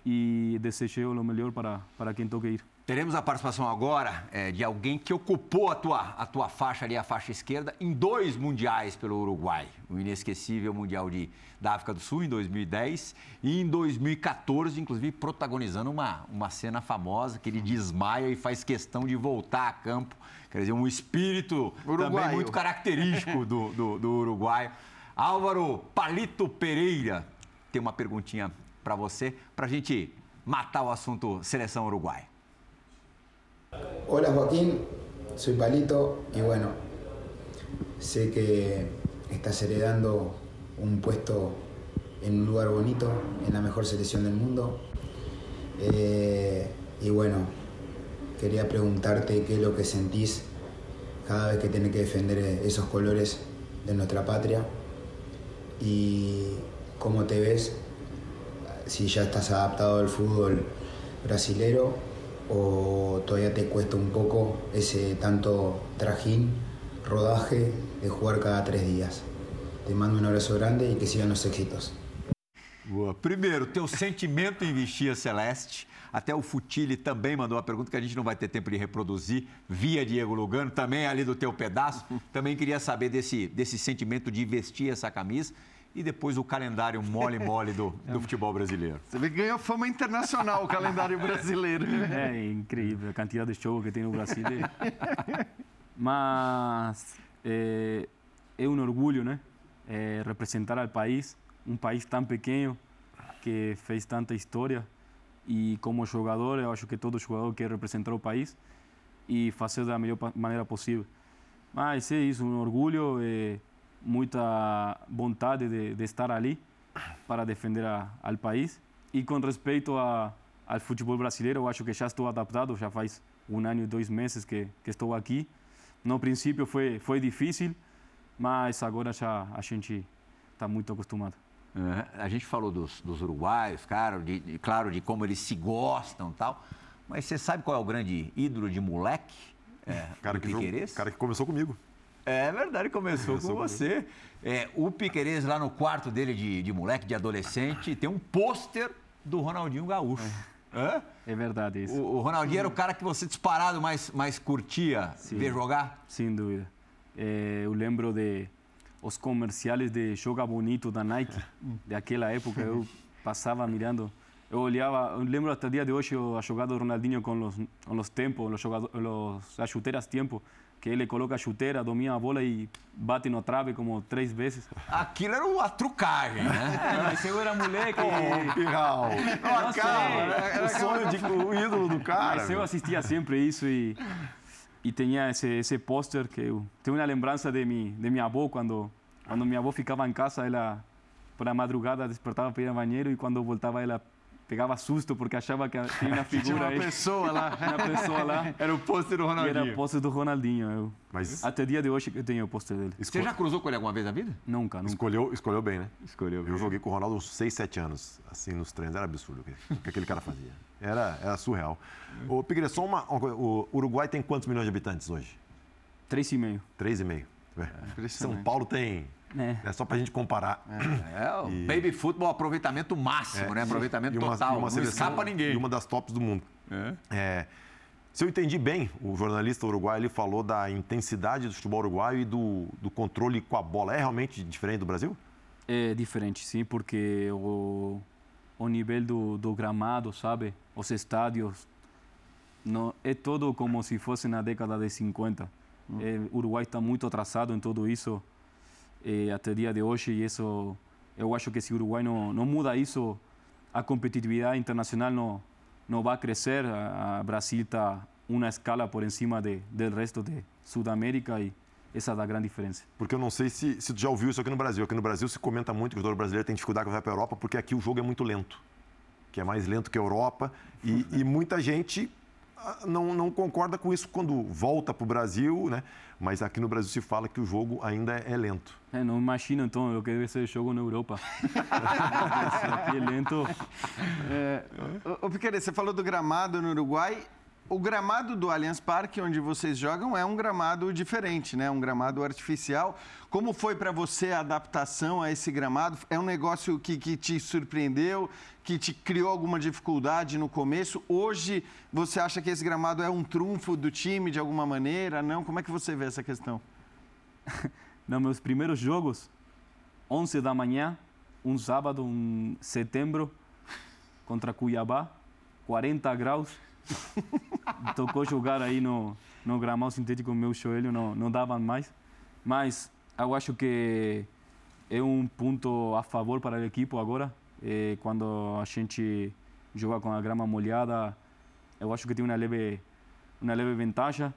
e desejo o melhor para, para quem toque ir. Teremos a participação agora é, de alguém que ocupou a tua, a tua faixa ali, a faixa esquerda, em dois mundiais pelo Uruguai. O inesquecível Mundial de, da África do Sul, em 2010, e em 2014, inclusive, protagonizando uma, uma cena famosa que ele desmaia e faz questão de voltar a campo. Quer dizer, um espírito também Uruguaio. muito característico do, do, do Uruguai. Álvaro Palito Pereira tem uma perguntinha para você, para a gente matar o assunto Seleção Uruguai. Hola Joaquín, soy Palito y bueno, sé que estás heredando un puesto en un lugar bonito, en la mejor selección del mundo. Eh, y bueno, quería preguntarte qué es lo que sentís cada vez que tenés que defender esos colores de nuestra patria y cómo te ves, si ya estás adaptado al fútbol brasilero o todavía te cuesta un poco ese tanto trajín, rodaje de jugar cada tres días. Te mando un abrazo grande y que sigan los éxitos. Boa. Primeiro, teu sentimento em vestir a Celeste. Até o Futile também mandou uma pergunta que a gente não vai ter tempo de reproduzir, via Diego Lugano, também ali do teu pedaço. Também queria saber desse, desse sentimento de vestir essa camisa e depois o calendário mole-mole do, do futebol brasileiro. Você vê que ganhou fama internacional o calendário brasileiro. É incrível a quantidade de shows que tem no Brasil. Mas é, é um orgulho, né? É, representar o país, um país tão pequeno que fez tanta história. E como jogador, eu acho que todo jogador quer representar o país e fazer da melhor maneira possível. Mas é isso, um orgulho, é, muita vontade de, de estar ali. para defender a, ao país. E com respeito a, ao futebol brasileiro, eu acho que já estou adaptado, já faz um ano e dois meses que, que estou aqui. No princípio foi, foi difícil, mas agora já a gente está muito acostumado. É, a gente falou dos, dos uruguaios, cara, de, de- claro, de como eles se gostam e tal. Mas você sabe qual é o grande ídolo de moleque? É, Cara que, jogou- cara que começou comigo. É verdade, começou, Começou com você. É, o Piquerez lá no quarto dele de, de moleque, de adolescente, tem um pôster do Ronaldinho Gaúcho. Hã? É verdade isso. O, o Ronaldinho era o cara que você disparado mais, mais curtia ver jogar? Sem dúvida. Eh, eu lembro de os comerciais de Joga Bonito da Nike, daquela época, eu passava mirando. Eu olhava, eu lembro até o dia de hoje a jogada do Ronaldinho com os, com os tempos, os jogadores, los, as chuteiras tempo, que ele coloca a chuteira, domina a bola e bate no trave como três vezes. Aquilo era uma trucagem, né? É, mas eu era moleque. Ô, Pirral. Não sei. Calma, o sonho de o ídolo do cara. Mas eu assistia sempre isso e, e tinha esse, esse pôster que eu tenho uma lembrança de, mi, de minha avó quando quando minha avó ficava em casa ela por a madrugada despertava para ir ao banheiro e quando voltava ela pegava susto porque achava que tinha uma Tinha figura uma aí pessoa lá. uma pessoa lá Era o pôster do e Ronaldinho. era o pôster do Ronaldinho eu, Mas até o dia de hoje que eu tenho o pôster dele Você já cruzou com ele alguma vez na vida? nunca nunca escolheu, escolheu bem, né? Escolheu. Eu joguei com o Ronaldo uns 6, 7 anos, assim, nos treinos. Era absurdo o que, aquele cara fazia. Era, era surreal. Ô, Pigueira, só uma, uma coisa. O Uruguai tem quantos milhões de habitantes hoje? três e meio 3,5. É. São Paulo tem... né É só pra gente comparar. É, o baby futebol aproveitamento máximo, né? Aproveitamento E uma- total. e uma não seleção- escapa ninguém. E uma das tops do mundo. É, se eu entendi bem, o jornalista uruguaio ele falou da intensidade do futebol uruguaio e do, do controle com a bola. É realmente diferente do Brasil? É diferente, sim, porque o, o nível do, do gramado, sabe? Os estádios, não, é todo como se fosse na década de 50. É, o Uruguai está muito atrasado em tudo isso é, até o dia de hoje e isso, eu acho que se o Uruguai não, não muda isso, a competitividade internacional não, não vai crescer. A, a Brasil está uma escala por cima de, do resto de Sudamérica e essa a grande diferença. Porque eu não sei se, se tu já ouviu isso aqui no Brasil. Aqui no Brasil se comenta muito que o jogador brasileiro tem dificuldade quando vai para a Europa, porque aqui o jogo é muito lento. Que é mais lento que a Europa. E, e muita gente não, não concorda com isso quando volta para o Brasil, né? Mas aqui no Brasil se fala que o jogo ainda é, lento. É, não imagino então eu quero ver esse jogo na Europa. Aqui é lento. É, ô, Piqueires, você falou do gramado no Uruguai. O gramado do Allianz Parque, onde vocês jogam, é um gramado diferente, né? Um gramado artificial. Como foi para você a adaptação a esse gramado? É um negócio que, que te surpreendeu, que te criou alguma dificuldade no começo? Hoje, você acha que esse gramado é um trunfo do time de alguma maneira? Não? Como é que você vê essa questão? Nos meus primeiros jogos, 11 da manhã, um sábado, em setembro, contra Cuiabá, 40 graus. Tocou jogar aí no, no gramado sintético, meu joelho não, não dava mais. Mas eu acho que é um ponto a favor para a equipe agora. Eh, quando a gente joga com a grama molhada, eu acho que tem uma leve, uma leve vantagem.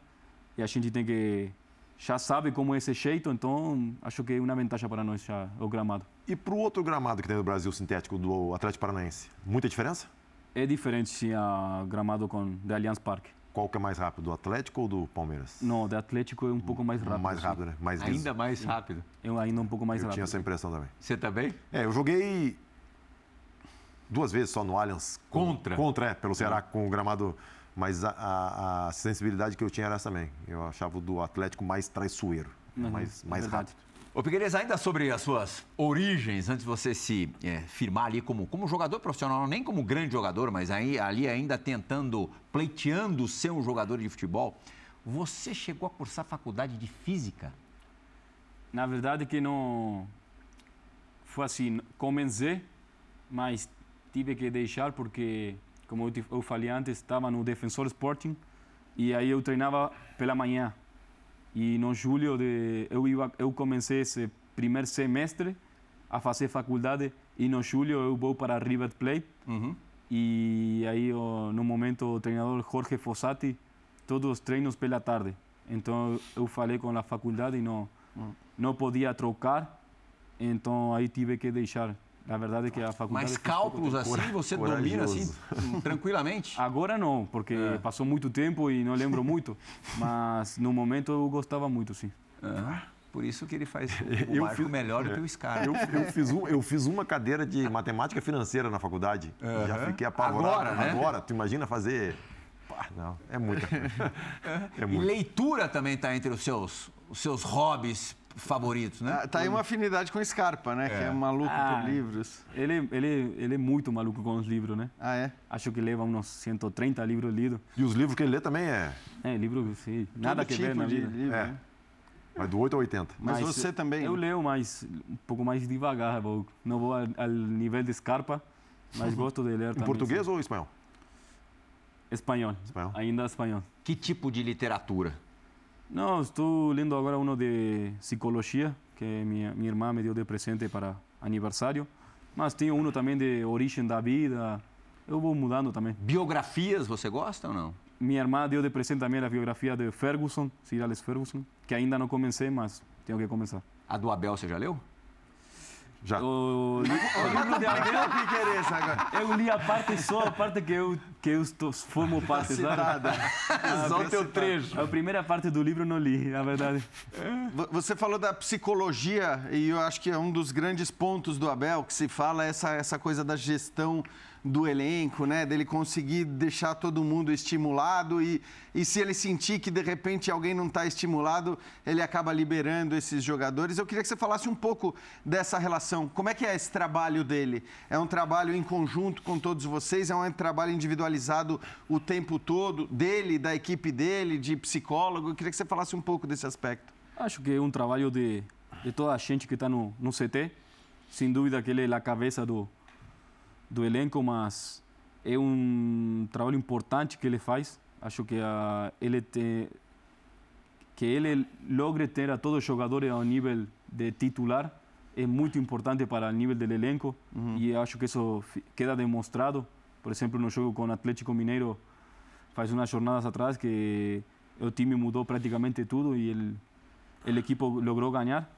E a gente tem que já sabe como é esse jeito, então acho que é uma vantagem para nós já o gramado. E para o outro gramado que tem no Brasil, sintético, do Atlético Paranaense, muita diferença? É diferente sim a gramado com de Allianz Parque. Qual que é mais rápido, do Atlético ou do Palmeiras? Não, de Atlético é um pouco mais rápido. mais sim. rápido, né? Mais liso. Ainda mais rápido. É ainda um pouco mais Eu rápido. tinha essa impressão também. Você também? É, eu joguei duas vezes só no Allianz. com- Contra? Contra, é, pelo Ceará, com o gramado. Mas a, a- a sensibilidade que eu tinha era essa também. Eu achava o do Atlético mais traiçoeiro, Uhum, mais, é mais verdade. rápido. Ô Figueiredo, ainda sobre as suas origens, antes de você se é, firmar ali como, como jogador profissional, nem como grande jogador, mas aí, ali ainda tentando, pleiteando ser um jogador de futebol, você chegou a cursar faculdade de física? Na verdade que não foi assim, comecei, mas tive que deixar porque, como eu, te- eu falei antes, estava no Defensor Sporting e aí eu treinava pela manhã. E no julho de, eu iba, eu comecei esse primeiro semestre a fazer faculdade e no julho eu vou para River Plate e aí no momento o treinador Jorge Fossati todos os treinos pela tarde. Então eu falei com a faculdade e não não podia trocar, então aí tive que deixar. A verdade é que a faculdade... Mas cálculos assim, você domina assim, tranquilamente? Agora não, porque passou muito tempo e não lembro muito. Mas no momento eu gostava muito, sim. Ah, por isso que ele faz o Eu fiz- melhor do que o Scar. Eu, eu fiz um- eu fiz uma cadeira de matemática financeira na faculdade. Já Aham. fiquei apavorado. Agora, né? Agora, tu imagina fazer. Pá, não, é muita coisa. É E leitura também está entre os seus, os seus hobbies favoritos, né? Ah, Tá aí uma afinidade com o Scarpa, né? Que é maluco Ah. por livros. Ele, ele, ele é muito maluco com os livros, né? Ah, é? Acho que leva uns 130 livros lidos. E os livros que ele lê também é. É, livro, sim, nada Todo que ver tipo na de vida. livro, É. né? Vai do 8 ao 80. Mas você também, Eu né? leio mais, um pouco mais devagar. vou- Não vou ao, ao nível de Scarpa, mas gosto de ler Em também. português sim. ou espanhol? Espanhol. Espanhol. Ainda espanhol. Que tipo de literatura? Não, estou lendo agora uno de psicologia, que minha, minha irmã me deu de presente para aniversário. Mas tenho uno também de origem da vida. Eu vou mudando também. Biografias, você gosta ou não? Minha irmã deu de presente também a biografia de Ferguson, Sir Alex Ferguson, que ainda não comecei, mas tenho que começar. A do Abel você já leu? Já. O, o livro de Abel, agora. eu li a parte só, a parte que eu, que eu estou, formo parte, sabe? Citada. Só o teu trecho. A primeira parte do livro eu não li, na verdade. Vo- Você falou da psicologia e eu acho que é um dos grandes pontos do Abel que se fala essa, essa coisa da gestão do elenco, né? Dele conseguir deixar todo mundo estimulado e, e se ele sentir que de repente alguém não está estimulado, ele acaba liberando esses jogadores. Eu queria que você falasse um pouco dessa relação. Como é que é esse trabalho dele? É um trabalho em conjunto com todos vocês? É um trabalho individualizado o tempo todo dele, da equipe dele, de psicólogo? Eu queria que você falasse um pouco desse aspecto. Acho que é um trabalho de, de toda a gente que está no, no CT. Sem dúvida que ele é a cabeça do, do elenco, mas é um trabalho importante que ele faz. Acho que ah, ele que ele logre ter a todos os jogadores ao nível de titular é muito importante para o nível do elenco e acho que isso queda demonstrado. Por exemplo, no jogo com o Atlético Mineiro faz umas jornadas atrás que o time mudou praticamente tudo e ele o equipo logrou ganhar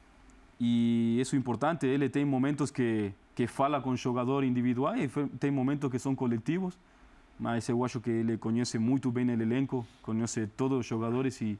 e isso é importante. Ele tem momentos que que fala com jogador individual e tem momentos que são coletivos, mas eu acho que ele conhece muito bem o elenco, conhece todos os jogadores e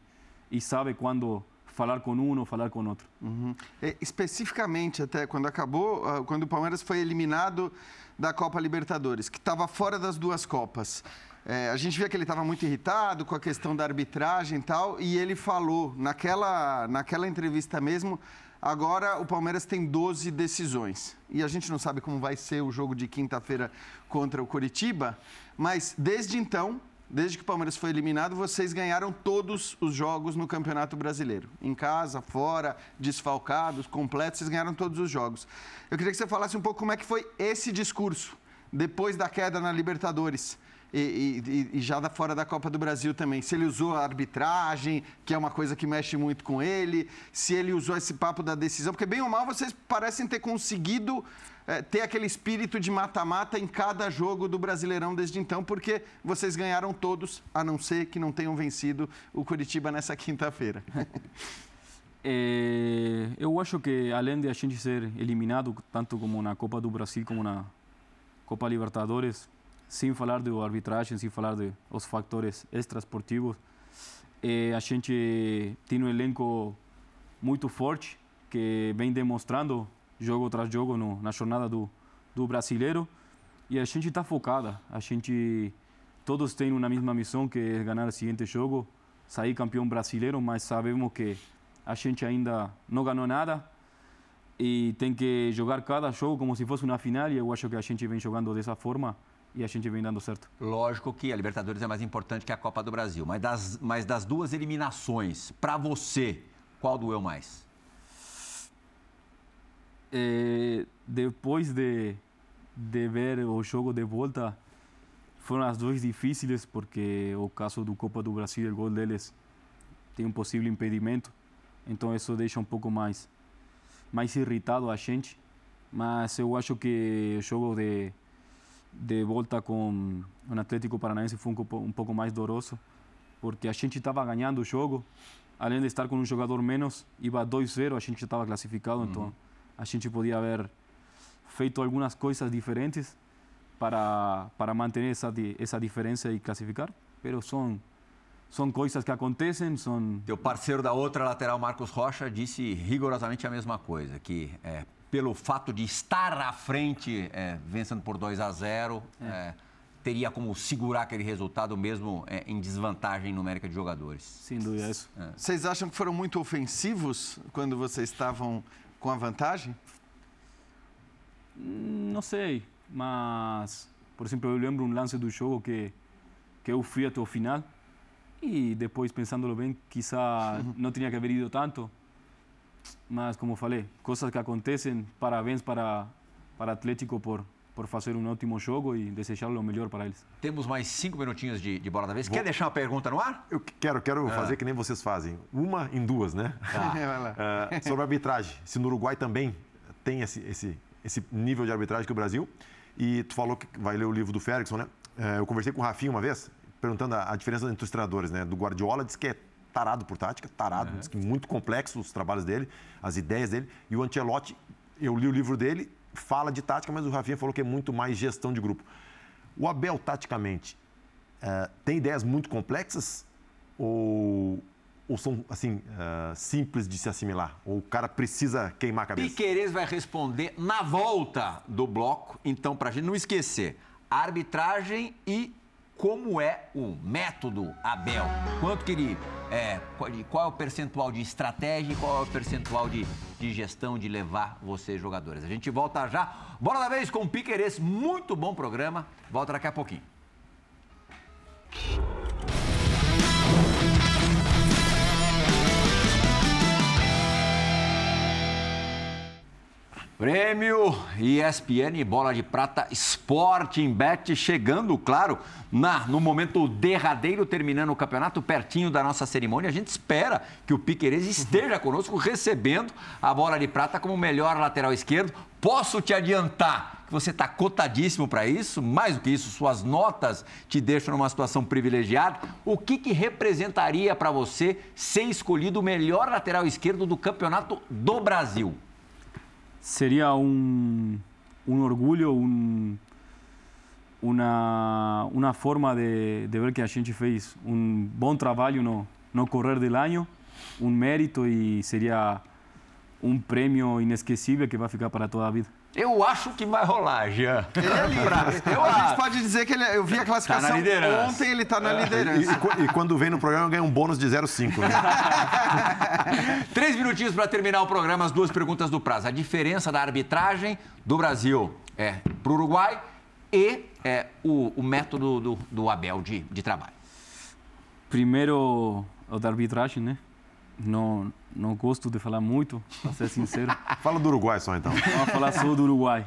e sabe quando falar com um ou falar com outro. Uhum. Especificamente, até quando acabou, ah, quando o Palmeiras foi eliminado da Copa Libertadores, que estava fora das duas Copas. É, a gente via que ele estava muito irritado com a questão da arbitragem e tal, e ele falou naquela, naquela entrevista mesmo. Agora o Palmeiras tem 12 decisões. E a gente não sabe como vai ser o jogo de quinta-feira contra o Coritiba, mas desde então, desde que o Palmeiras foi eliminado, vocês ganharam todos os jogos no Campeonato Brasileiro. Em casa, fora, desfalcados, completos, vocês ganharam todos os jogos. Eu queria que você falasse um pouco como é que foi esse discurso depois da queda na Libertadores. E, e- e já da fora da Copa do Brasil também. Se ele usou a arbitragem, que é uma coisa que mexe muito com ele, se ele usou esse papo da decisão, porque bem ou mal vocês parecem ter conseguido eh, ter aquele espírito de mata-mata em cada jogo do Brasileirão desde então, porque vocês ganharam todos, a não ser que não tenham vencido o Curitiba nessa quinta-feira. É, eu acho que além de a gente ser eliminado tanto como na Copa do Brasil como na Copa Libertadores, sem falar de arbitragem, sem falar de os fatores extraesportivos, é, a gente tem um elenco muito forte que vem demonstrando jogo tras jogo no, na jornada do, do brasileiro. E a gente está focada. A gente todos têm uma mesma missão que é ganhar o seguinte jogo, sair campeão brasileiro, mas sabemos que a gente ainda não ganhou nada. E tem que jogar cada jogo como se fosse uma final e eu acho que a gente vem jogando dessa forma e a gente vem dando certo. Lógico que a Libertadores é mais importante que a Copa do Brasil, mas das, mas das duas eliminações, para você, qual doeu mais? Eh, depois de, de ver o jogo de volta, foram as duas difíceis, porque o caso do Copa do Brasil, o gol deles tem um possível impedimento, então isso deixa um pouco mais, mais irritado a gente. Mas eu acho que o jogo de, de volta com o Atlético Paranaense foi um, pouco- um pouco mais doroso, porque a gente estava ganhando o jogo, além de estar com um jogador menos, iba 2-0, a gente estava classificado, então a gente podia haver feito algumas coisas diferentes para, para manter essa, essa diferença e classificar. Pero são, são coisas que acontecem, são Teu parceiro da outra lateral, Marcos Rocha, disse rigorosamente a mesma coisa, que é, pelo fato de estar à frente, é, vencendo por 2 a 0, é, teria como segurar aquele resultado mesmo é, em desvantagem numérica de jogadores. sem dúvida isso. Vocês acham que foram muito ofensivos quando vocês estavam com a vantagem? Não sei, mas, por exemplo, eu lembro um lance do jogo que, que eu fui até o final e depois, pensándolo bem, quizá não tinha que haver ido tanto. Mas, como falei, coisas que acontecem, parabéns para, para Atlético por, por fazer um ótimo jogo e desejar o melhor para eles. Temos mais cinco minutinhos de, de bola da vez. Quer deixar uma pergunta no ar? Eu quero, quero fazer que nem vocês fazem. Uma em duas, né? Lá. Ah, sobre a arbitragem. Se no Uruguai também tem esse, esse, esse nível de arbitragem que o Brasil. E tu falou que vai ler o livro do Ferguson, né? Eh, eu conversei com o Rafinha uma vez, perguntando a, a diferença entre os treinadores, né? Do Guardiola, disse que é tarado por tática, tarado, diz que muito complexo os trabalhos dele, as ideias dele. E o Ancelotti, eu li o livro dele, fala de tática, mas o Rafinha falou que é muito mais gestão de grupo. O Abel, taticamente, eh, tem ideias muito complexas ou, ou são, assim, eh, simples de se assimilar? Ou o cara precisa queimar a cabeça? Piquerez vai responder na volta do bloco. Então, para a gente não esquecer, arbitragem e como é o método Abel. Quanto que ele. É, qual é o percentual de estratégia e qual é o percentual de, de gestão de levar vocês jogadores. A gente volta já. Bola da vez com o Piquerez. Muito bom programa. Volta daqui a pouquinho. Prêmio ESPN Bola de Prata Sporting Bet chegando, claro, na, no momento derradeiro, terminando o campeonato, pertinho da nossa cerimônia. A gente espera que o Piquerez esteja conosco recebendo a Bola de Prata como melhor lateral esquerdo. Posso te adiantar que você está cotadíssimo para isso, mais do que isso, suas notas te deixam numa situação privilegiada. O que, que representaria para você ser escolhido o melhor lateral esquerdo do campeonato do Brasil? Sería un, un orgullo, un, una, una forma de, de ver que a gente fez um bom trabalho no, no correr del año, um mérito e seria um prêmio inesquecível que vai ficar para toda a vida. Eu acho que vai rolar, Jean. Ele é líder. Eu a gente pode dizer que ele, eu vi a classificação Tá na liderança. ontem, ele está na E, liderança. e qu- e quando vem no programa ganha um bônus de 0,5. Né? Três minutinhos para terminar o programa, as duas perguntas do prazo. A diferença da arbitragem do Brasil é, para o Uruguai e é, o, o método do, do Abel de, de trabalho. Primeiro, o da arbitragem, né? Não, não gosto de falar muito, para ser sincero. Fala do Uruguai só então. Vamos falar só do Uruguai.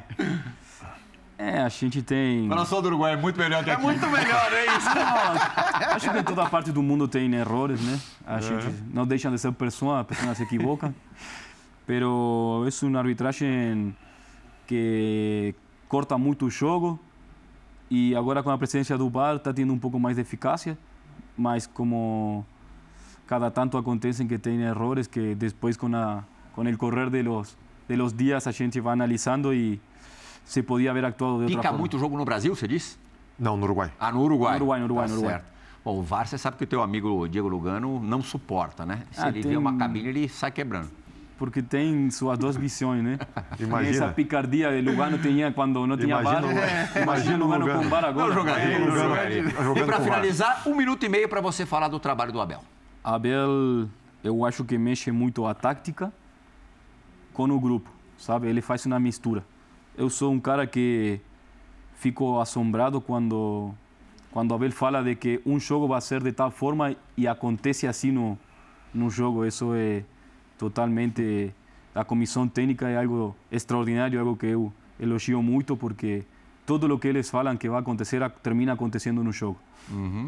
É, a gente tem... Mas só do Uruguai é muito melhor que É aqui. muito melhor, é isso. Não, acho que toda parte do mundo tem errores, né? A gente não deixa de ser pessoa, a pessoa se equivoca. Pero é uma arbitragem que corta muito o jogo e agora com a presença do VAR está tendo um pouco mais de eficácia, mas como cada tanto acontecem que tem errores que depois com a com o correr de los de los dias a gente vai analisando e se podia haver actuado de outra Pica forma. muito jogo no Brasil, você disse? Não, no Uruguai. Ah, no Uruguai. No Uruguai, no Uruguai, Tá no Uruguai. certo. Bom, o VAR, você sabe que o teu amigo Diego Lugano não suporta, né? Se Ah, ele tem- vê uma cabine, ele sai quebrando. porque tem suas duas visões, né? Imagina. Essa picardia de Lugano tinha quando não tinha Imagina VAR. o- Imagina, imagina o Lugano, Lugano. com VAR agora. Não jogaria, É, não jogaria. E para finalizar, um minuto e meio para você falar do trabalho do Abel. Abel, eu acho que mexe muito a tática com o grupo, sabe? Ele faz uma mistura. Eu sou um cara que fico assombrado quando quando Abel fala de que um jogo vai ser de tal forma e acontece assim no no jogo. Isso é totalmente a comissão técnica é algo extraordinário, algo que eu elogio muito porque tudo o que eles falam que vai acontecer termina acontecendo no jogo.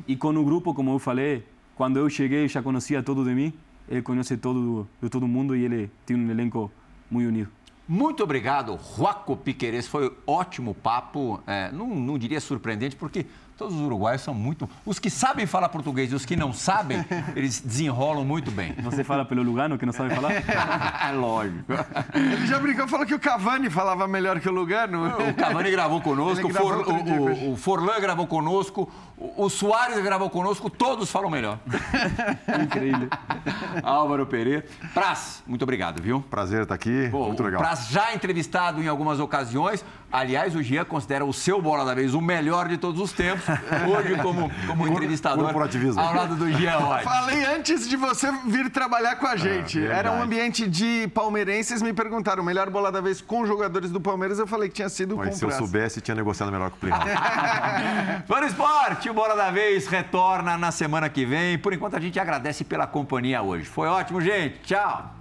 E com o grupo, como eu falei, quando eu cheguei já conhecia todo de mim. Ele conhece todo de todo mundo e ele tem um elenco muito unido. Muito obrigado, Joaco Piqueires. Foi ótimo papo. É, não, não diria surpreendente, porque Todos os uruguaios são muito. Os que sabem falar português e os que não sabem, eles desenrolam muito bem. Você fala pelo Lugano, que não sabe falar? Lógico. Ele já brincou, falou que o Cavani falava melhor que o Lugano. O Cavani gravou conosco, gravou For- o- o- o Forlan gravou conosco, o, o Soares gravou conosco, todos falam melhor. Incrível. Álvaro Pereira. Praz, muito obrigado, viu? Prazer estar aqui, Pô, muito legal. Praz já entrevistado em algumas ocasiões. Aliás, o Jean considera o seu Bola da Vez o melhor de todos os tempos. Hoje, como, como entrevistador, corporativismo. ao lado do Jean White. Falei antes de você vir trabalhar com a gente. verdade. Era um ambiente de palmeirenses. Me perguntaram, melhor bola da vez com jogadores do Palmeiras. Eu falei que tinha sido com Mas se eu soubesse, tinha negociado melhor com o Plihal. Fã do Esporte, o Bola da Vez retorna na semana que vem. Por enquanto, a gente agradece pela companhia hoje. Foi ótimo, gente. Tchau.